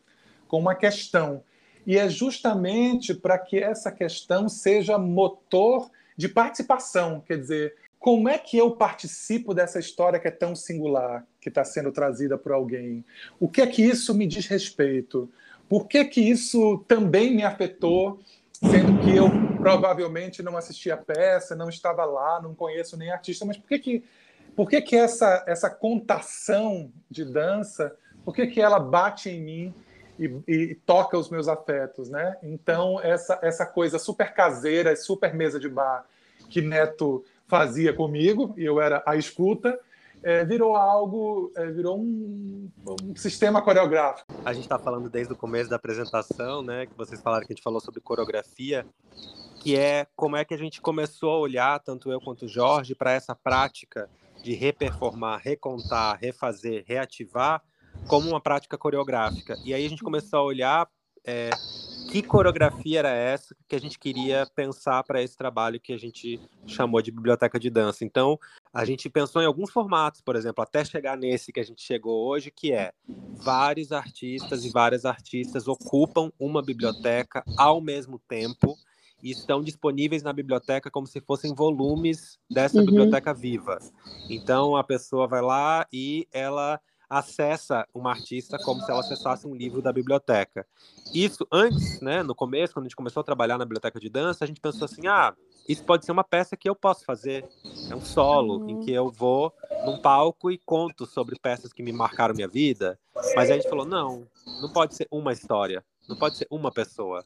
com uma questão. E é justamente para que essa questão seja motor de participação, quer dizer, como é que eu participo dessa história que é tão singular, que está sendo trazida por alguém? O que é que isso me diz respeito? Por que que isso também me afetou, sendo que eu provavelmente não assisti a peça, não estava lá, não conheço nem artista, mas por que que por que, que essa, essa contação de dança, por que, que ela bate em mim e, e, toca os meus afetos, né? Então, essa, essa coisa super caseira, super mesa de bar que Neto fazia comigo, e eu era a escuta, é, virou algo, é, virou um, um, sistema coreográfico. A gente está falando desde o começo da apresentação, né, que vocês falaram que a gente falou sobre coreografia, que é como é que a gente começou a olhar, tanto eu quanto o Jorge, para essa prática de reperformar, recontar, refazer, reativar como uma prática coreográfica. E aí a gente começou a olhar é, que coreografia era essa que a gente queria pensar para esse trabalho que a gente chamou de biblioteca de dança. Então, a gente pensou em alguns formatos, por exemplo, até chegar nesse que a gente chegou hoje, que é vários artistas e várias artistas ocupam uma biblioteca ao mesmo tempo e estão disponíveis na biblioteca como se fossem volumes dessa uhum. biblioteca viva. Então a pessoa vai lá e ela acessa uma artista como se ela acessasse um livro da biblioteca. Isso antes, né, no começo, quando a gente começou a trabalhar na biblioteca de dança, a gente pensou assim: ah, isso pode ser uma peça que eu posso fazer. É um solo uhum. em que eu vou num palco e conto sobre peças que me marcaram minha vida. Mas aí a gente falou: não, não pode ser uma história, não pode ser uma pessoa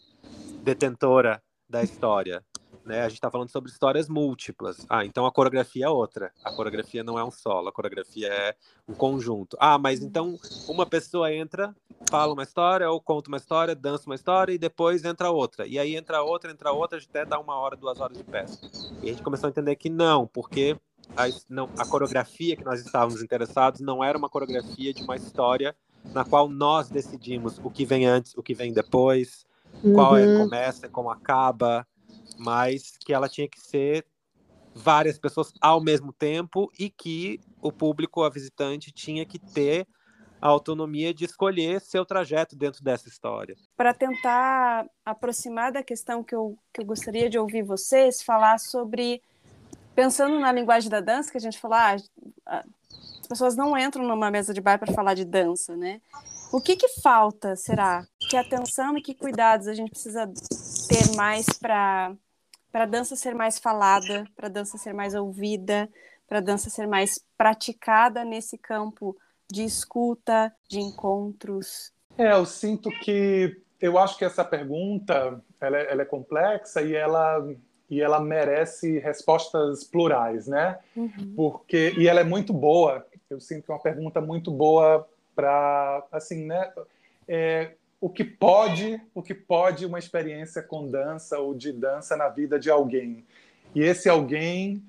detentora da história. né? A gente está falando sobre histórias múltiplas. Ah, então a coreografia é outra. A coreografia não é um solo, a coreografia é um conjunto. Ah, mas então uma pessoa entra, fala uma história, ou conta uma história, dança uma história, e depois entra outra. E aí entra outra, entra outra, até dá uma hora, duas horas de peça. E a gente começou a entender que não, porque a, não, a coreografia que nós estávamos interessados não era uma coreografia de uma história na qual nós decidimos o que vem antes, o que vem depois, uhum. qual é uhum. começa, como acaba, mas que ela tinha que ser várias pessoas ao mesmo tempo e que o público, a visitante, tinha que ter a autonomia de escolher seu trajeto dentro dessa história. Para tentar aproximar da questão que eu, que eu gostaria de ouvir vocês falar sobre, pensando na linguagem da dança, que a gente falou, ah, as pessoas não entram numa mesa de bar para falar de dança, né? O que, que falta, será? Que atenção e que cuidados a gente precisa ter mais para a dança ser mais falada, para a dança ser mais ouvida, para a dança ser mais praticada nesse campo de escuta, de encontros? É, eu sinto que eu acho que essa pergunta ela é, ela é complexa e ela e ela merece respostas plurais, né? Uhum. Porque e ela é muito boa. Eu sinto que é uma pergunta muito boa para assim, né? É, o que pode, o que pode uma experiência com dança ou de dança na vida de alguém. E esse alguém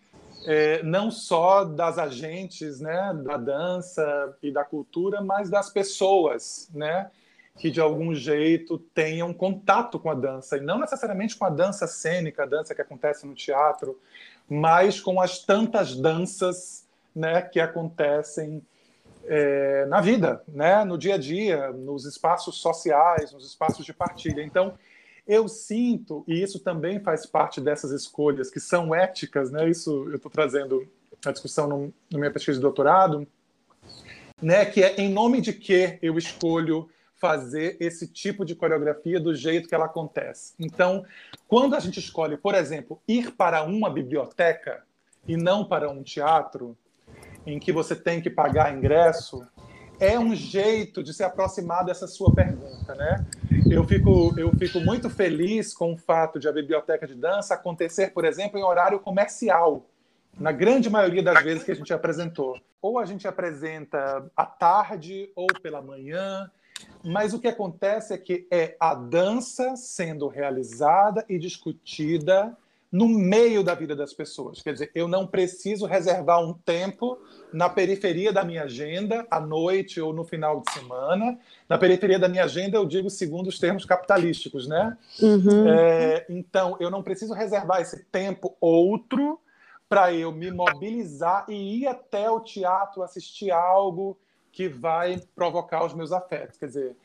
é, não só das agentes, né, da dança e da cultura, mas das pessoas, né, que de algum jeito tenham contato com a dança e não necessariamente com a dança cênica, a dança que acontece no teatro, mas com as tantas danças, né, que acontecem é, na vida, né? no dia a dia, nos espaços sociais, nos espaços de partilha. Então, eu sinto, e isso também faz parte dessas escolhas que são éticas, né? isso eu estou trazendo a discussão no, minha pesquisa de doutorado, né? que é em nome de que eu escolho fazer esse tipo de coreografia do jeito que ela acontece. Então, quando a gente escolhe, por exemplo, ir para uma biblioteca e não para um teatro, em que você tem que pagar ingresso, é um jeito de se aproximar dessa sua pergunta, né? Eu fico, eu fico muito feliz com o fato de a biblioteca de dança acontecer, por exemplo, em horário comercial, na grande maioria das vezes que a gente apresentou. Ou a gente apresenta à tarde ou pela manhã, mas o que acontece é que é a dança sendo realizada e discutida no meio da vida das pessoas. Quer dizer, eu não preciso reservar um tempo na periferia da minha agenda, à noite ou no final de semana. Na periferia da minha agenda, eu digo segundo os termos capitalísticos, né? Uhum. É, então, eu não preciso reservar esse tempo outro para eu me mobilizar e ir até o teatro assistir algo que vai provocar os meus afetos. Quer dizer,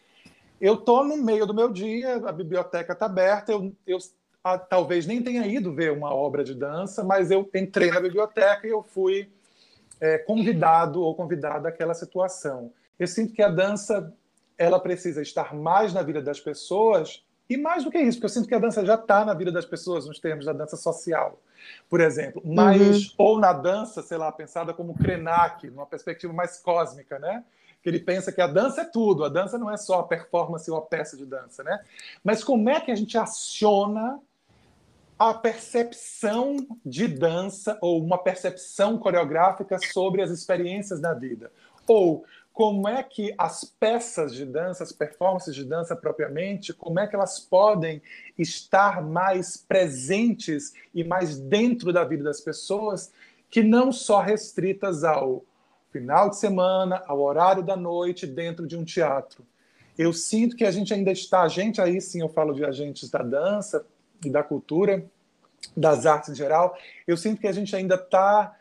eu estou no meio do meu dia, a biblioteca está aberta, eu, eu a, talvez nem tenha ido ver uma obra de dança, mas eu entrei na biblioteca e eu fui é, convidado ou convidada àquela situação. Eu sinto que a dança ela precisa estar mais na vida das pessoas e mais do que isso, porque eu sinto que a dança já está na vida das pessoas nos termos da dança social, por exemplo, mas uhum. ou na dança, sei lá, pensada como Krenak, numa perspectiva mais cósmica, né? Que ele pensa que a dança é tudo, a dança não é só a performance ou a peça de dança, né? Mas como é que a gente aciona a percepção de dança ou uma percepção coreográfica sobre as experiências da vida? Ou como é que as peças de dança, as performances de dança propriamente, como é que elas podem estar mais presentes e mais dentro da vida das pessoas, que não só restritas ao final de semana, ao horário da noite, dentro de um teatro. Eu sinto que a gente ainda está, a gente aí sim eu falo de agentes da dança, e da cultura, das artes em geral, eu sinto que a gente ainda está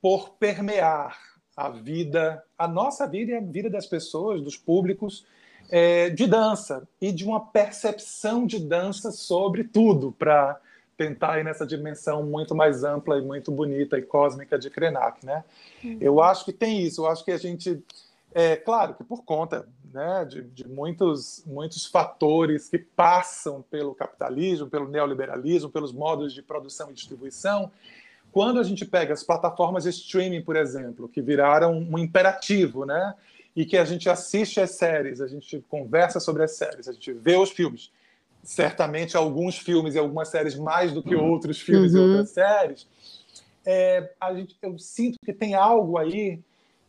por permear a vida, a nossa vida e a vida das pessoas, dos públicos, é, de dança e de uma percepção de dança sobre tudo, para tentar ir nessa dimensão muito mais ampla e muito bonita e cósmica de Krenak, né? Uhum. Eu acho que tem isso, eu acho que a gente, é claro que por conta né, de, de, muitos, muitos fatores que passam pelo capitalismo, pelo neoliberalismo, pelos modos de produção e distribuição. Quando a gente pega as plataformas de streaming, por exemplo, que viraram um imperativo, né, e que a gente assiste as séries, a gente conversa sobre as séries, a gente vê os filmes, certamente alguns filmes e algumas séries mais do que outros filmes uhum. e outras séries, é, a gente, eu sinto que tem algo aí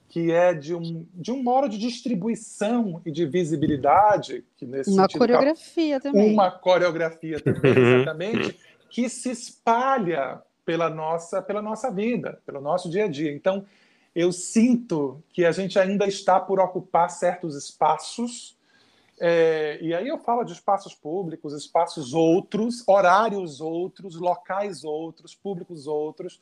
que é de um, de um modo de distribuição e de visibilidade. Que nesse uma sentido, coreografia também. Uma coreografia também, exatamente, que se espalha pela nossa, pela nossa vida, pelo nosso dia a dia. Então, eu sinto que a gente ainda está por ocupar certos espaços, é, e aí eu falo de espaços públicos, espaços outros, horários outros, locais outros, públicos outros,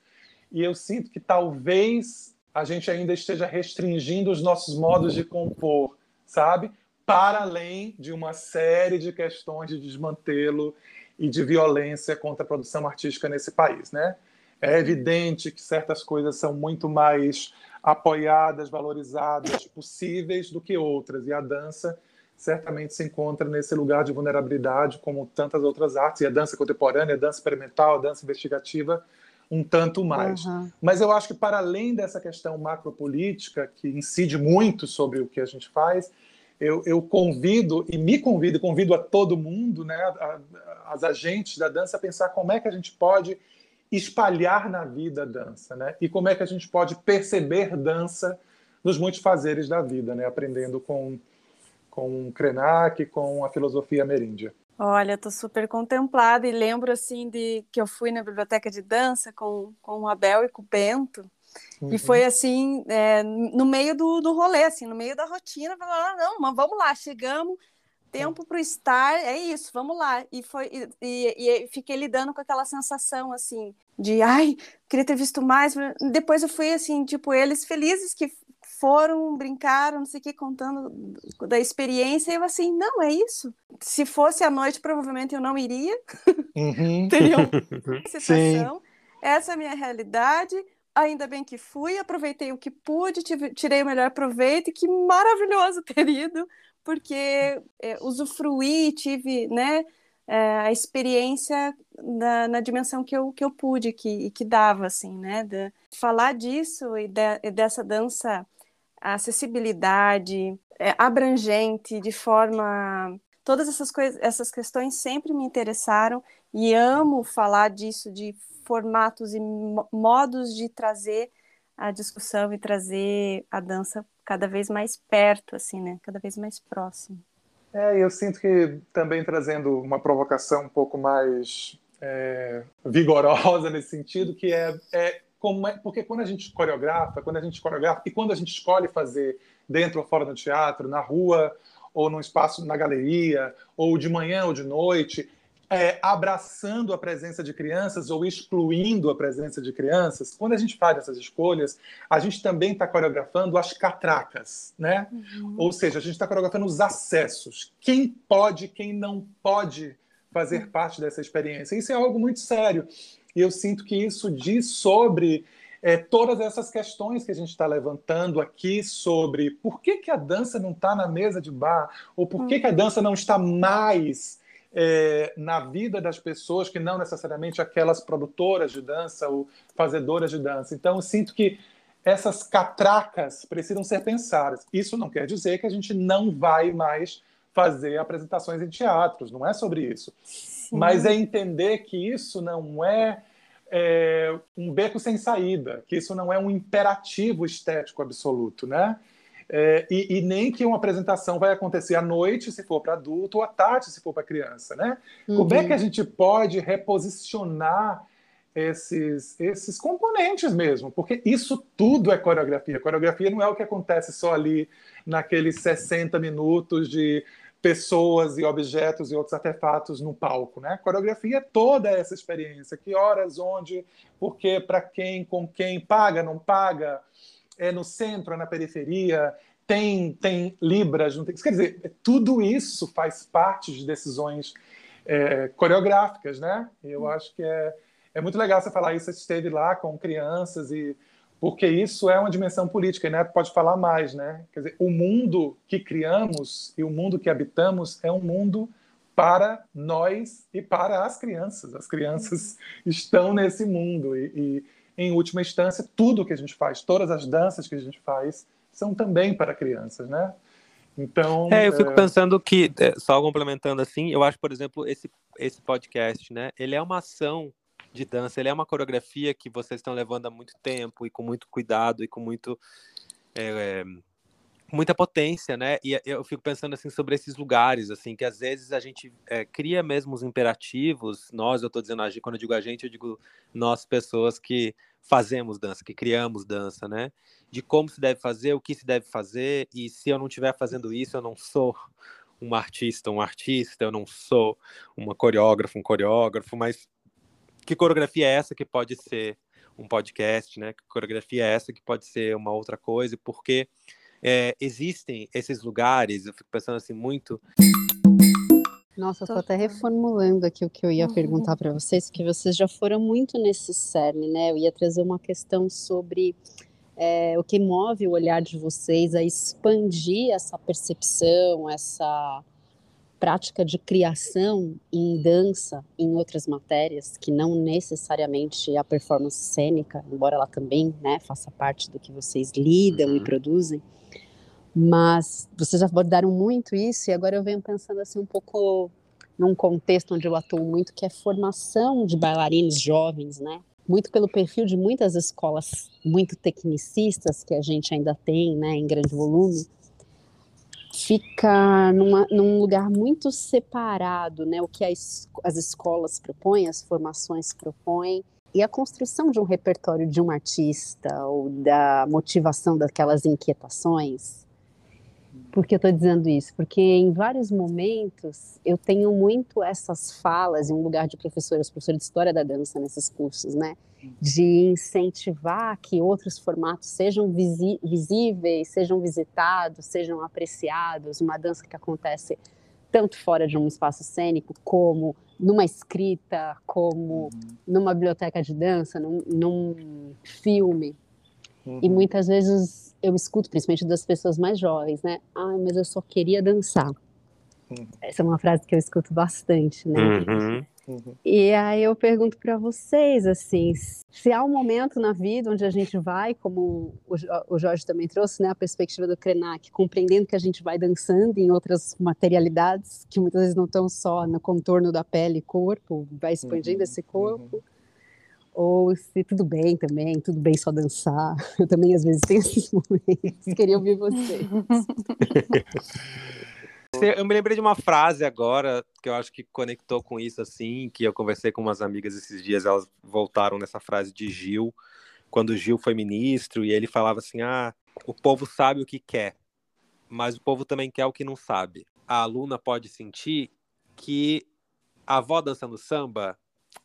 e eu sinto que talvez a gente ainda esteja restringindo os nossos modos de compor, sabe? Para além de uma série de questões de desmantelo e de violência contra a produção artística nesse país, né? É evidente que certas coisas são muito mais apoiadas, valorizadas, possíveis do que outras, e a dança certamente se encontra nesse lugar de vulnerabilidade, como tantas outras artes, e a dança contemporânea, a dança experimental, a dança investigativa, um tanto mais. Uhum. Mas eu acho que, para além dessa questão macropolítica, que incide muito sobre o que a gente faz, eu, eu convido, e me convido, e convido a todo mundo, né, a, a, as agentes da dança, a pensar como é que a gente pode espalhar na vida a dança, né? E como é que a gente pode perceber dança nos muitos fazeres da vida, né? Aprendendo com, com Krenak, com a filosofia ameríndia. Olha, estou super contemplada e lembro assim de que eu fui na biblioteca de dança com, com o Abel e com o Bento. Uhum. E foi assim, é, no meio do, do rolê, assim, no meio da rotina, falar, ah, não, mas vamos lá, chegamos, tempo para o estar, é isso, vamos lá. E, foi, e, e, e, fiquei lidando com aquela sensação, assim, de, ai, queria ter visto mais. Depois eu fui, assim, tipo, eles felizes que foram, brincaram, não sei o que, contando da experiência, e eu assim, não, é isso. Se fosse à noite, provavelmente eu não iria. Uhum. Teria uma situação. Sim. Essa é a minha realidade. Ainda bem que fui, aproveitei o que pude, tirei o melhor proveito, e que maravilhoso ter ido, porque é, usufruí, tive, né, é, a experiência na, na, dimensão que eu, que eu pude, que, que dava, assim, né, de, falar disso e, de, e dessa dança a acessibilidade é, abrangente, de forma. Todas essas coisas, essas questões sempre me interessaram e amo falar disso, de formatos e modos de trazer a discussão e trazer a dança cada vez mais perto, assim, né? Cada vez mais próximo. É, eu sinto que também trazendo uma provocação um pouco mais é, vigorosa nesse sentido, que é, é como é, porque quando a gente coreografa, quando a gente coreografa e quando a gente escolhe fazer dentro ou fora do teatro, na rua ou no espaço, na galeria, ou de manhã ou de noite, é, abraçando a presença de crianças ou excluindo a presença de crianças, quando a gente faz essas escolhas, a gente também está coreografando as catracas, né? Uhum. Ou seja, a gente está coreografando os acessos. Quem pode, quem não pode fazer uhum. parte dessa experiência. Isso é algo muito sério. E eu sinto que isso diz sobre é, todas essas questões que a gente está levantando aqui sobre por que, que a dança não está na mesa de bar, ou por que, que a uhum. dança não está mais é, na vida das pessoas que não necessariamente aquelas produtoras de dança ou fazedoras de dança. Então, eu sinto que essas catracas precisam ser pensadas. Isso não quer dizer que a gente não vai mais fazer apresentações em teatros, não é sobre isso. Sim. Mas é entender que isso não é é, um beco sem saída, que isso não é um imperativo estético absoluto, né? É, e, e, nem que uma apresentação vai acontecer à noite se for para adulto ou à tarde se for para criança, né? Uhum. Como é que a gente pode reposicionar esses, esses componentes mesmo? Porque isso tudo é coreografia. Coreografia não é o que acontece só ali naqueles 60 minutos de pessoas e objetos e outros artefatos no palco, né? Coreografia é toda essa experiência, que horas, onde, por quê, para quem, com quem, paga, não paga, é no centro, é na periferia, tem tem libras, não tem, quer dizer, tudo isso faz parte de decisões é, coreográficas, né? Eu acho que é é muito legal você falar isso. Você esteve lá com crianças e porque isso é uma dimensão política, e Neto pode falar mais, né? Quer dizer, o mundo que criamos e o mundo que habitamos é um mundo para nós e para as crianças. As crianças estão nesse mundo e, e em última instância, tudo que a gente faz, todas as danças que a gente faz, são também para crianças, né? Então, é, eu fico é... pensando que, é, só complementando assim, eu acho, por exemplo, esse, esse podcast, né? Ele é uma ação de dança, ele é uma coreografia que vocês estão levando há muito tempo e com muito cuidado e com muito é, muita potência, né? E eu fico pensando assim sobre esses lugares, assim, que às vezes a gente é, cria mesmo os imperativos. Nós, eu estou dizendo quando eu digo a gente, eu digo nós pessoas que fazemos dança, que criamos dança, né? De como se deve fazer, o que se deve fazer e se eu não estiver fazendo isso, eu não sou uma artista, um artista, eu não sou uma coreógrafa, um coreógrafo, mas que coreografia é essa que pode ser um podcast, né? Que coreografia é essa que pode ser uma outra coisa? Porque é, existem esses lugares, eu fico pensando assim muito. Nossa, eu tô até reformulando aqui o que eu ia uhum. perguntar para vocês, porque vocês já foram muito nesse cerne, né? Eu ia trazer uma questão sobre é, o que move o olhar de vocês a expandir essa percepção, essa prática de criação em dança, em outras matérias, que não necessariamente a performance cênica, embora ela também né, faça parte do que vocês lidam uhum. e produzem. Mas vocês abordaram muito isso e agora eu venho pensando assim um pouco num contexto onde eu atuo muito, que é formação de bailarinos jovens, né? Muito pelo perfil de muitas escolas muito tecnicistas que a gente ainda tem, né, em grande volume, fica numa, num lugar muito separado, né? O que as, as escolas propõem, as formações propõem, e a construção de um repertório de um artista, ou da motivação daquelas inquietações. Por que eu estou dizendo isso? Porque em vários momentos eu tenho muito essas falas em um lugar de professora, professora de história da dança nesses cursos, né? De incentivar que outros formatos sejam visi visíveis, sejam visitados, sejam apreciados, uma dança que acontece tanto fora de um espaço cênico como numa escrita, como uhum. numa biblioteca de dança, num, num filme. Uhum. E muitas vezes eu escuto, principalmente das pessoas mais jovens, né? Ai, mas eu só queria dançar. Uhum. Essa é uma frase que eu escuto bastante, né? Uhum. E aí eu pergunto para vocês, assim, se há um momento na vida onde a gente vai, como o Jorge também trouxe, né, a perspectiva do Krenak, compreendendo que a gente vai dançando em outras materialidades, que muitas vezes não estão só no contorno da pele e corpo, vai expandindo uhum. esse corpo, uhum. ou se tudo bem também, tudo bem só dançar. Eu também às vezes tenho esses momentos, queria ouvir vocês. Eu me lembrei de uma frase agora que eu acho que conectou com isso assim, que eu conversei com umas amigas esses dias, elas voltaram nessa frase de Gil, quando Gil foi ministro e ele falava assim: "Ah, o povo sabe o que quer, mas o povo também quer o que não sabe". A aluna pode sentir que a avó dançando samba,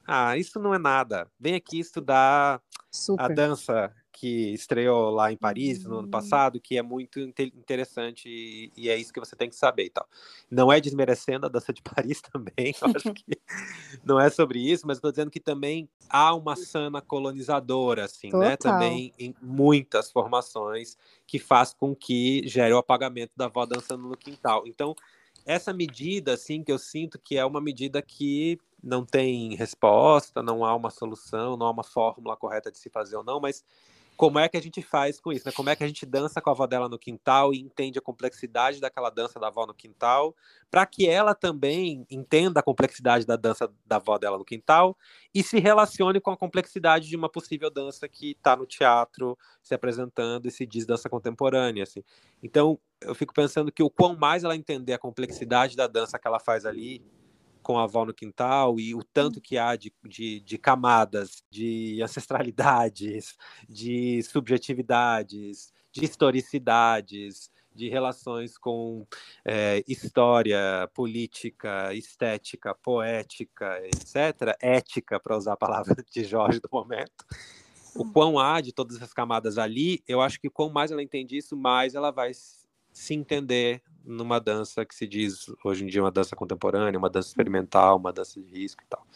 ah, isso não é nada. Vem aqui estudar Super. a dança que estreou lá em Paris no ano uhum. passado, que é muito interessante e, e, é isso que você tem que saber e tal. Não é desmerecendo a dança de Paris também, acho que não é sobre isso, mas estou dizendo que também há uma sana colonizadora, assim, né, Total. né? Também em muitas formações que faz com que gere o apagamento da avó dançando no quintal. Então, essa medida, assim, que eu sinto que é uma medida que não tem resposta, não há uma solução, não há uma fórmula correta de se fazer ou não, mas como é que a gente faz com isso, né? Como é que a gente dança com a avó dela no quintal e entende a complexidade daquela dança da avó no quintal, para que ela também entenda a complexidade da dança da avó dela no quintal e se relacione com a complexidade de uma possível dança que está no teatro se apresentando e se diz dança contemporânea, assim. Então, eu fico pensando que o quão mais ela entender a complexidade da dança que ela faz ali, com a avó no quintal e o tanto que há de, de, de camadas, de ancestralidades, de subjetividades, de historicidades, de relações com é, história, política, estética, poética, etc., ética, para usar a palavra de Jorge do momento. O quão há de todas essas camadas ali, eu acho que quanto mais ela entende isso, mais ela vai se entender numa dança que se diz hoje em dia uma dança contemporânea, uma dança experimental, uma dança de risco e tal.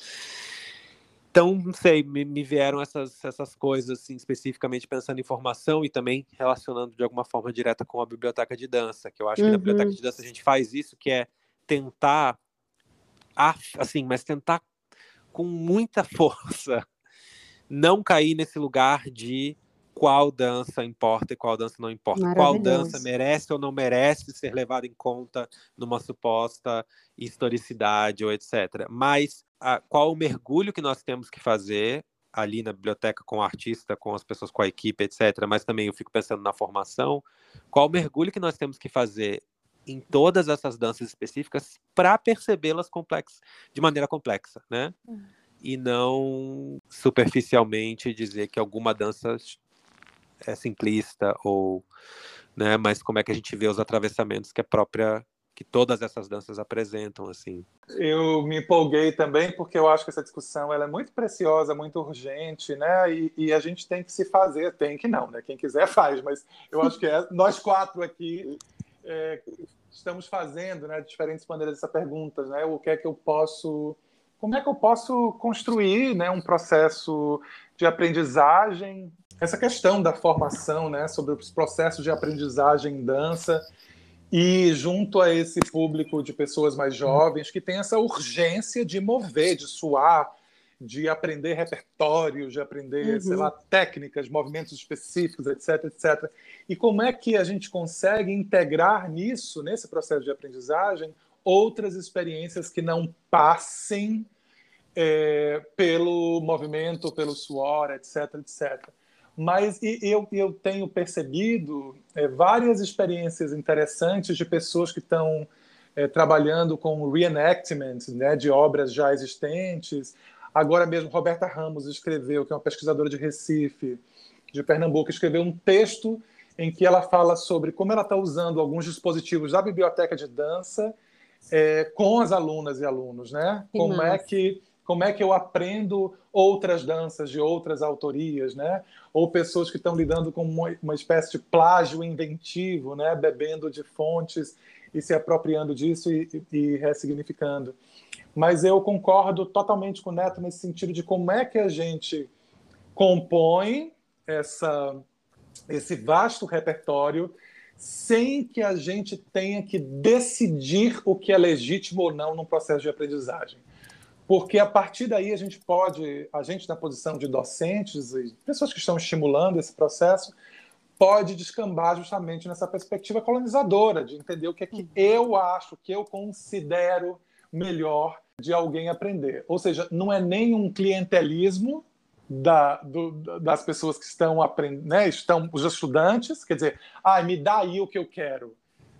Então, não sei, me, me vieram essas, essas coisas, assim, especificamente pensando em formação e também relacionando de alguma forma direta com a biblioteca de dança, que eu acho uhum. que na biblioteca uhum. de dança a gente faz isso, que é tentar, assim, mas tentar com muita força não cair nesse lugar de qual dança importa e qual dança não importa, qual dança merece ou não merece ser levada em conta numa suposta historicidade ou etc. Mas a, qual o mergulho que nós temos que fazer ali na biblioteca com o artista, com as pessoas, com a equipe, etc. Mas também eu fico pensando na formação, qual o mergulho que nós temos que fazer em todas essas danças específicas para percebê-las complexas, de maneira complexa, né? Uhum. E não superficialmente dizer que alguma dança é simplista ou, né? Mas como é que a gente vê os atravessamentos que a própria que todas essas danças apresentam assim. Eu me empolguei também porque eu acho que essa discussão ela é muito preciosa, muito urgente, né? E, e a gente tem que se fazer, tem que não, né? Quem quiser faz, mas eu acho que é, nós quatro aqui é, estamos fazendo, né? Diferentes maneiras essa pergunta, né? O que é que eu posso, como é que eu posso construir, né? Um processo de aprendizagem essa questão da formação, né, sobre os processos de aprendizagem em dança e junto a esse público de pessoas mais jovens que tem essa urgência de mover, de suar, de aprender repertório, de aprender, uhum. sei lá, técnicas, movimentos específicos, etc, etc. E como é que a gente consegue integrar nisso, nesse processo de aprendizagem, outras experiências que não passem é, pelo movimento, pelo suor, etc, etc. Mas eu, eu tenho percebido é, várias experiências interessantes de pessoas que estão é, trabalhando com reenactment né, de obras já existentes. Agora mesmo, Roberta Ramos escreveu, que é uma pesquisadora de Recife, de Pernambuco, escreveu um texto em que ela fala sobre como ela está usando alguns dispositivos da biblioteca de dança é, com as alunas e alunos, né? Que como massa. é que como é que eu aprendo outras danças de outras autorias, né? Ou pessoas que estão lidando com uma, espécie de plágio inventivo, né? Bebendo de fontes e se apropriando disso e, e ressignificando. Mas eu concordo totalmente com o Neto nesse sentido de como é que a gente compõe essa, esse vasto repertório sem que a gente tenha que decidir o que é legítimo ou não no processo de aprendizagem porque a partir daí a gente pode, a gente na posição de docentes e pessoas que estão estimulando esse processo, pode descambar justamente nessa perspectiva colonizadora, de entender o que é que eu acho, o que eu considero melhor de alguém aprender. Ou seja, não é nem um clientelismo da, do, das pessoas que estão aprendendo, né, estão os estudantes, quer dizer, ah, me dá aí o que eu quero,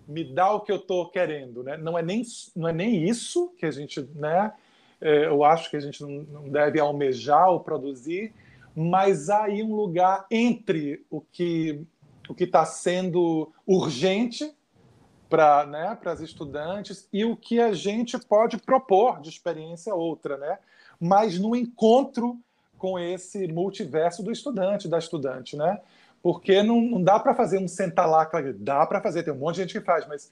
me dá o que eu estou querendo, né? Não é nem não é nem isso que a gente, né? É, eu acho que a gente não deve almejar ou produzir, mas há aí um lugar entre o que o que está sendo urgente para né, as estudantes e o que a gente pode propor de experiência outra, né? mas no encontro com esse multiverso do estudante, da estudante, né? Porque não, não dá para fazer um sentar lá, dá para fazer, tem um monte de gente que faz, mas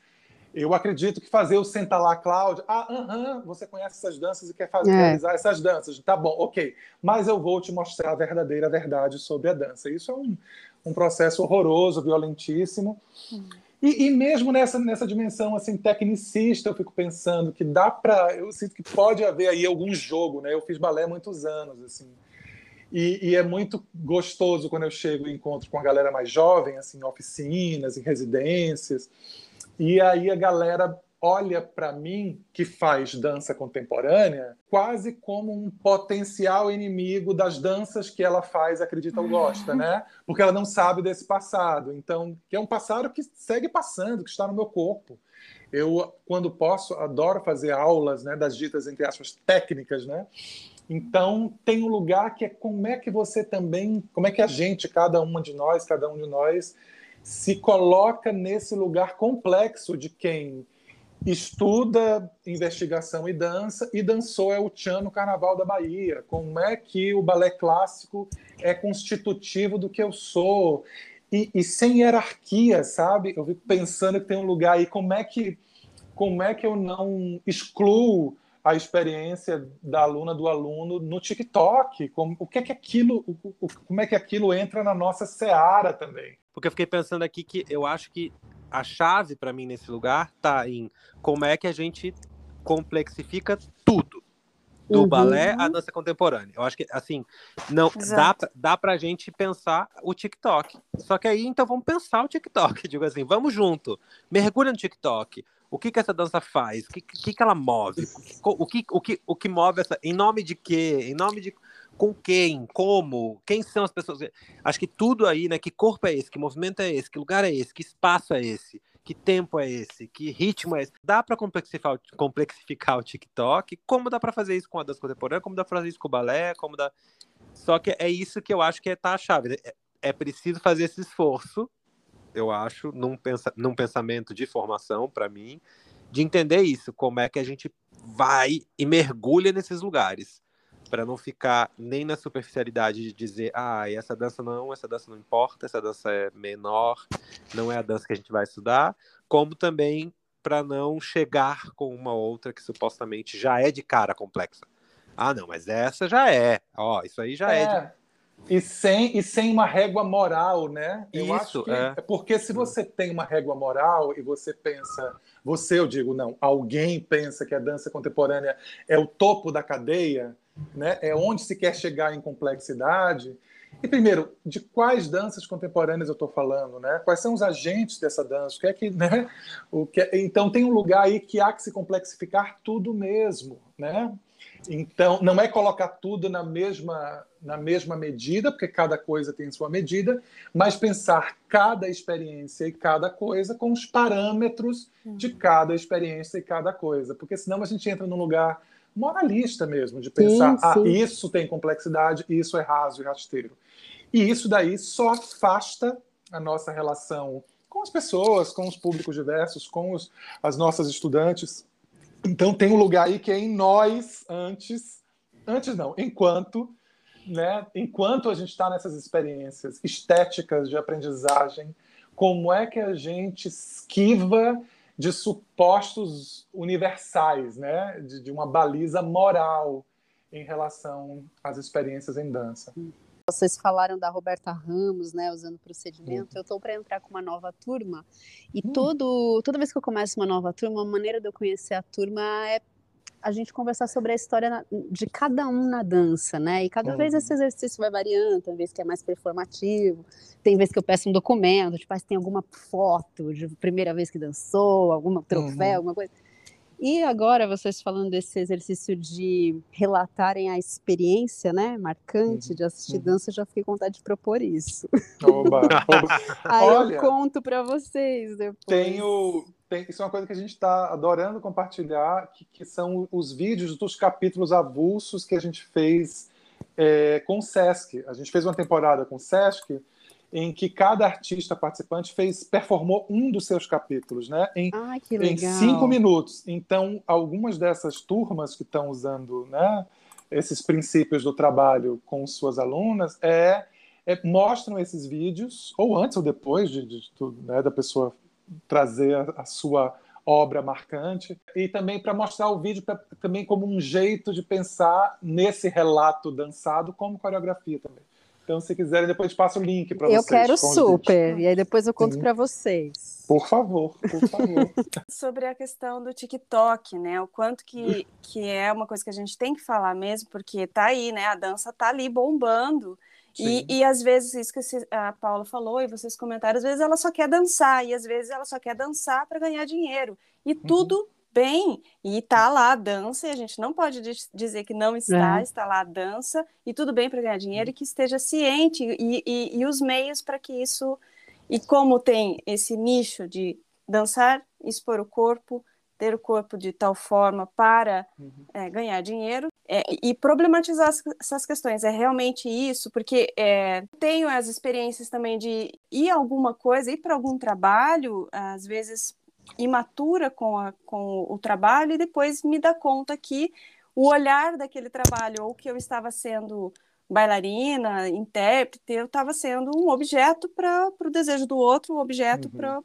eu acredito que fazer o Senta Lá, Cláudia. Ah, uh -huh, você conhece essas danças e quer fazer, é. realizar essas danças. Tá bom, ok. Mas eu vou te mostrar a verdadeira verdade sobre a dança. Isso é um, um processo horroroso, violentíssimo. Hum. E, e, mesmo nessa, nessa dimensão assim tecnicista, eu fico pensando que dá para. Eu sinto que pode haver aí algum jogo, né? Eu fiz balé há muitos anos, assim. E, e, é muito gostoso quando eu chego e encontro com a galera mais jovem, assim, em oficinas, em residências e aí a galera olha para mim, que faz dança contemporânea, quase como um potencial inimigo das danças que ela faz, acredita ou gosta, né? Porque ela não sabe desse passado. Então, que é um passado que segue passando, que está no meu corpo. Eu, quando posso, adoro fazer aulas, né, das ditas entre aspas técnicas, né? Então, tem um lugar que é como é que você também, como é que a gente, cada uma de nós, cada um de nós, se coloca nesse lugar complexo de quem estuda investigação e dança e dançou é o Tchan no Carnaval da Bahia. Como é que o balé clássico é constitutivo do que eu sou? E, e sem hierarquia, sabe? Eu fico pensando que tem um lugar aí, como é que, como é que eu não excluo a experiência da aluna do aluno no TikTok? Como, o que é que aquilo, o, como é que aquilo entra na nossa seara também? Porque eu fiquei pensando aqui que eu acho que a chave para mim nesse lugar tá em como é que a gente complexifica tudo. do uhum. balé à dança contemporânea. Eu acho que, assim, não dá, dá pra gente pensar o TikTok. Só que aí, então, vamos pensar o TikTok. Digo assim, vamos junto. Mergulha no TikTok. O que, que essa dança faz? O que, que, que ela move? O que, o, que, o que move essa. Em nome de quê? Em nome de. Com quem? Como? Quem são as pessoas? Acho que tudo aí, né? Que corpo é esse? Que movimento é esse? Que lugar é esse? Que espaço é esse? que tempo é esse, que ritmo é esse. Dá para complexificar, complexificar o TikTok, como dá para fazer isso com a dança contemporânea, como dá para fazer isso com o balé, como dá. Só que é isso que eu acho que é tá a chave. É, é preciso fazer esse esforço, eu acho, num, pensa, num pensamento de formação, para mim, de entender isso, como é que a gente vai e mergulha nesses lugares para não ficar nem na superficialidade de dizer, ah, essa dança não, essa dança não importa, essa dança é menor, não é a dança que a gente vai estudar, como também para não chegar com uma outra que supostamente já é de cara complexa. Ah, não, mas essa já é. Ó, isso aí já é, é de... E sem, e sem uma régua moral, né? Eu Isso, é. é. Porque se você tem uma régua moral e você pensa, você, eu digo, não, alguém pensa que a dança contemporânea é o topo da cadeia, né? é onde se quer chegar em complexidade. E primeiro, de quais danças contemporâneas eu estou falando, né? Quais são os agentes dessa dança? O que é que, né? O que é... Então tem um lugar aí que há que se complexificar tudo mesmo, né? Então não é colocar tudo na mesma na mesma medida, porque cada coisa tem sua medida, mas pensar cada experiência e cada coisa com os parâmetros de cada experiência e cada coisa, porque senão a gente entra num lugar moralista mesmo, de pensar, sim, ah, sim. ah, isso tem complexidade, isso é raso e rasteiro. E isso daí só afasta a nossa relação com as pessoas, com os públicos diversos, com os, as nossas estudantes. Então tem um lugar aí que é em nós antes, antes não, enquanto, né, enquanto a gente está nessas experiências estéticas de aprendizagem, como é que a gente esquiva de supostos universais, né? de, de uma baliza moral em relação às experiências em dança. Vocês falaram da Roberta Ramos, né, usando procedimento. Uhum. Eu estou para entrar com uma nova turma e uhum. todo, toda vez que eu começo uma nova turma, a maneira de eu conhecer a turma é a gente conversar sobre a história de cada um na dança, né? E cada uhum. vez esse exercício vai variando, tem vez que é mais performativo, tem vez que eu peço um documento, tipo, ah, se tem alguma foto de primeira vez que dançou, alguma troféu, uhum. alguma coisa. E agora, vocês falando desse exercício de relatarem a experiência, né, marcante uhum. de assistir uhum. dança, eu já fiquei com vontade de propor isso. Oba, oba. Aí Olha, eu conto para vocês depois. Tenho, tem, isso é uma coisa que a gente está adorando compartilhar, que, que, são os vídeos dos capítulos avulsos que a gente fez é, com o Sesc. A gente fez uma temporada com o Sesc em que cada artista participante fez performou um dos seus capítulos, né? Em, Ai, em cinco minutos. Então, algumas dessas turmas que estão usando, né, esses princípios do trabalho com suas alunas é, é mostram esses vídeos ou antes ou depois de, de, de né, da pessoa trazer a, a sua obra marcante e também para mostrar o vídeo pra, também como um jeito de pensar nesse relato dançado como coreografia também. Então, se quiserem, depois passo o link para vocês. Eu quero super, e aí depois eu conto para vocês. Por favor, por favor. Sobre a questão do TikTok, né? O quanto que, que é uma coisa que a gente tem que falar mesmo, porque tá aí, né? A dança tá ali bombando. E, e às vezes, isso que a Paula falou e vocês comentaram, às vezes ela só quer dançar, e às vezes ela só quer dançar para ganhar dinheiro. E uhum. tudo bem, e está lá a dança, e a gente não pode dizer que não está, é. está lá a dança, e tudo bem para ganhar dinheiro, e que esteja ciente, e, e, e os meios para que isso. E como tem esse nicho de dançar, expor o corpo, ter o corpo de tal forma para uhum. é, ganhar dinheiro é, e problematizar essas questões. É realmente isso, porque é, tenho as experiências também de ir alguma coisa, ir para algum trabalho, às vezes imatura com, a, com o trabalho, e depois me dá conta que o olhar daquele trabalho, ou que eu estava sendo bailarina, intérprete, eu estava sendo um objeto para o desejo do outro, um objeto uhum.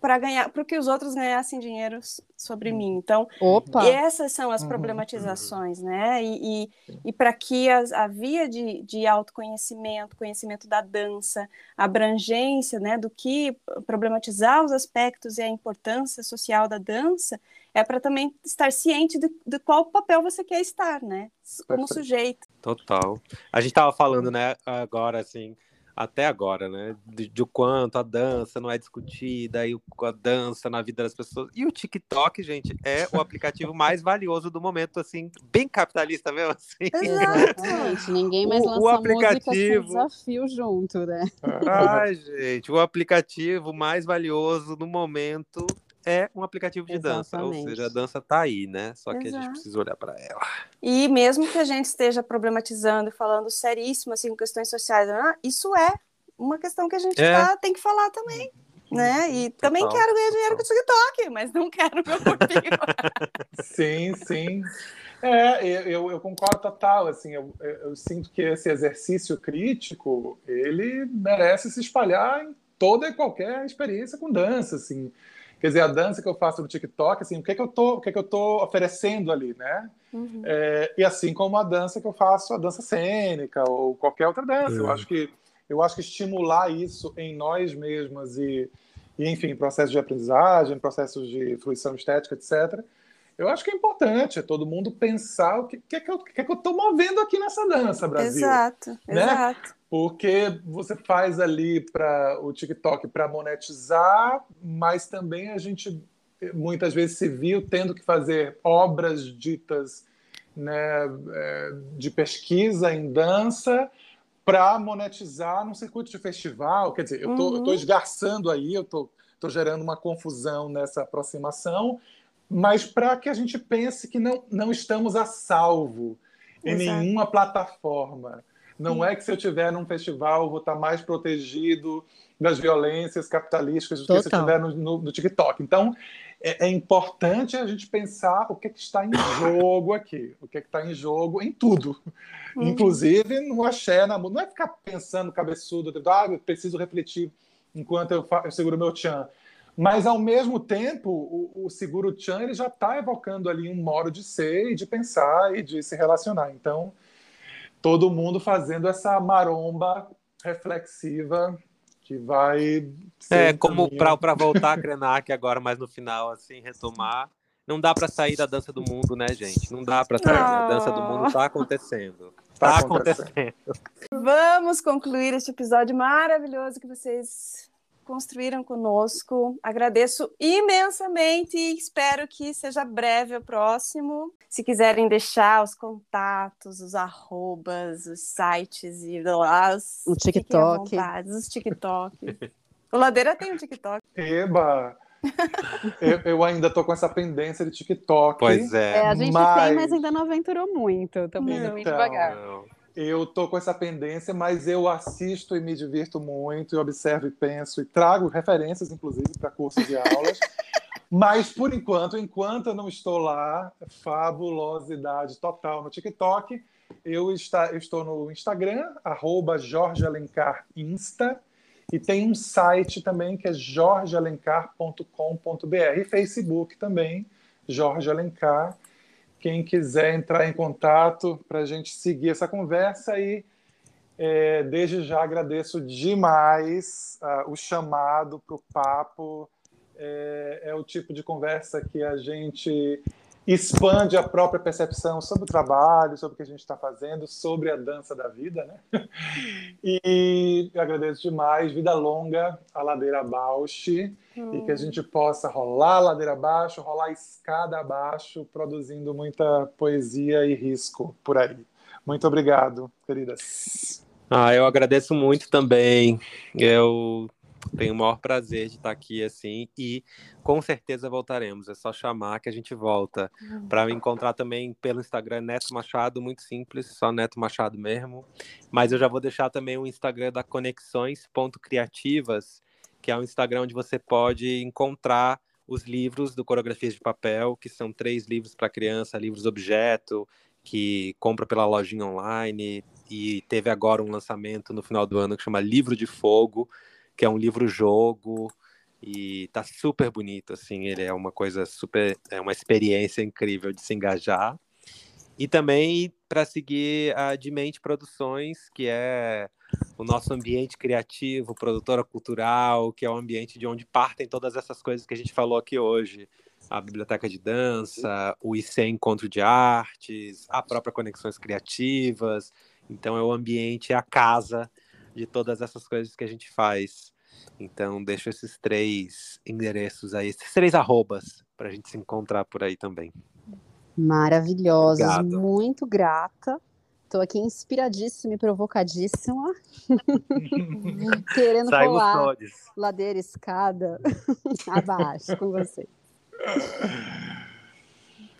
Para ganhar, para que os outros ganhassem dinheiro sobre uhum. mim. Então, Opa. essas são as uhum. problematizações, né? E, e, e para que as, a via de, de autoconhecimento, conhecimento da dança, abrangência, né, do que problematizar os aspectos e a importância social da dança, é para também estar ciente de, de, qual papel você quer estar, né? Como Perfeito. sujeito. Total. A gente estava falando, né, agora, assim, até agora, né? De, de, quanto a dança não é discutida e a dança na vida das pessoas. E o TikTok, gente, é o aplicativo mais valioso do momento, assim, bem capitalista mesmo, assim. Exatamente. Ninguém mais o, lança o aplicativo... desafio junto, né? Ai, gente, o aplicativo mais valioso no momento é um aplicativo de Exatamente. dança, ou seja, a dança está aí, né? Só que Exato. a gente precisa olhar para ela. E mesmo que a gente esteja problematizando e falando seríssimo assim com questões sociais, ah, isso é uma questão que a gente é. tá, tem que falar também. Né? E Total. também quero ganhar dinheiro com o TikTok, mas não quero meu corpinho. sim, sim. É, eu, eu concordo total. Assim, eu, eu sinto que esse exercício crítico ele merece se espalhar em toda e qualquer experiência com dança. Assim, Quer dizer, a dança que eu faço no TikTok, assim, o que é que eu tô, o que é que eu tô oferecendo ali, né? Uhum. É, e assim como a dança que eu faço, a dança cênica ou qualquer outra dança, uhum. eu acho que eu acho que estimular isso em nós mesmas e, e enfim, processos de aprendizagem, processos de fruição estética, etc. Eu acho que é importante é todo mundo pensar o que, que, é que eu que é estou movendo aqui nessa dança, Brasil. Exato, né? exato porque você faz ali para o TikTok para monetizar, mas também a gente muitas vezes se viu tendo que fazer obras ditas né, é, de pesquisa em dança para monetizar num circuito de festival. Quer dizer, eu estou uhum. esgarçando aí, eu estou gerando uma confusão nessa aproximação, mas para que a gente pense que não, não estamos a salvo em Exato. nenhuma plataforma. Não é que se eu estiver num festival eu vou estar mais protegido das violências capitalísticas do Total. que se eu estiver no, no, no TikTok. Então, é, é, importante a gente pensar o que, é que está em jogo aqui, o que, é que está em jogo em tudo, uhum. inclusive no axé, na Não é ficar pensando cabeçudo, ah, eu preciso refletir enquanto eu, eu seguro meu tchan. Mas, ao mesmo tempo, o, o seguro tchan ele já está evocando ali um modo de ser e de pensar e de se relacionar. Então, todo mundo fazendo essa maromba reflexiva que vai é como para voltar a Krenak agora mais no final assim retomar. Não dá para sair da dança do mundo né gente? Não dá para sair a dança do mundo está acontecendo. Está acontecendo. acontecendo. Vamos concluir este episódio maravilhoso que vocês construíram conosco. Agradeço imensamente e espero que seja breve o próximo. Se quiserem deixar os contatos, os arrobas, os sites e lá, os, o TikTok. Vontade, os TikTok. o Ladeira tem um TikTok. Eba! eu, eu, ainda tô com essa pendência de TikTok. Pois é. é a gente mas... tem, mas ainda não aventurou muito. Também então, muito devagar. Não eu tô com essa pendência, mas eu assisto e me divirto muito, e observo e penso e trago referências, inclusive, para cursos e aulas. mas por enquanto, enquanto eu não estou lá, fabulosidade total no TikTok. Eu, está, eu estou no Instagram, arroba Jorge Alencar Insta, e tem um site também que é jorgealencar.com.br, e Facebook também, Jorge Alencar. Quem quiser entrar em contato para a gente seguir essa conversa e é, desde já agradeço demais uh, o chamado para o papo. É, é, o tipo de conversa que a gente expande a própria percepção sobre o trabalho, sobre o que a gente está fazendo, sobre a dança da vida, né? E agradeço demais, vida longa, a ladeira Bausch, hum. e que a gente possa rolar a ladeira abaixo, rolar a escada abaixo, produzindo muita poesia e risco por aí. Muito obrigado, queridas. Ah, eu agradeço muito também. Eu tenho o maior prazer de estar aqui assim e com certeza voltaremos. É só chamar que a gente volta. Uhum. Para me encontrar também pelo Instagram Neto Machado, muito simples, só Neto Machado mesmo. Mas eu já vou deixar também o Instagram da Conexões.criativas, que é um Instagram onde você pode encontrar os livros do Coreografias de Papel, que são três livros para criança, livros objeto, que compra pela lojinha online. E teve agora um lançamento no final do ano que chama Livro de Fogo, que é um livro-jogo e tá super bonito, assim, ele é uma coisa super, é uma experiência incrível de se engajar. E também para seguir a Dimente Produções, que é o nosso ambiente criativo, produtora cultural, que é o ambiente de onde partem todas essas coisas que a gente falou aqui hoje. a Biblioteca de Dança, o IC Encontro de Artes, a própria Conexões Criativas. Então, é o ambiente, é a casa de todas essas coisas que a gente faz. Então, deixo esses três endereços aí, esses três arrobas, para a gente se encontrar por aí também. Maravilhosos, Obrigado. muito grata. Estou aqui inspiradíssima e provocadíssima. Querendo Saímos pular todos. ladeira, escada, abaixo com você.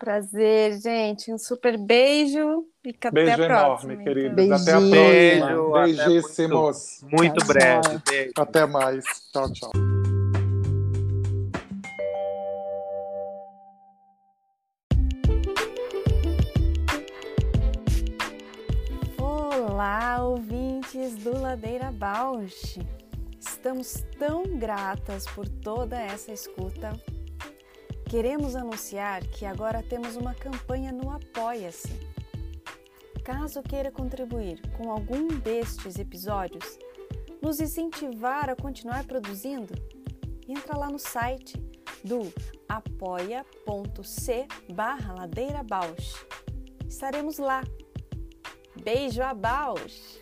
Prazer, gente. Um super beijo e até beijo a próxima. enorme, queridos. Beijinho. Até a próxima. Beijíssimos. Muito, muito breve. Beijo. Até mais. Tchau, tchau. Olá, ouvintes do Ladeira Bausch. Estamos tão gratas por toda essa escuta Queremos anunciar que agora temos uma campanha no Apoia-se. Caso queira contribuir com algum destes episódios, nos incentivar a continuar produzindo, entra lá no site do apoia.c barra. Estaremos lá. Beijo a Bausch!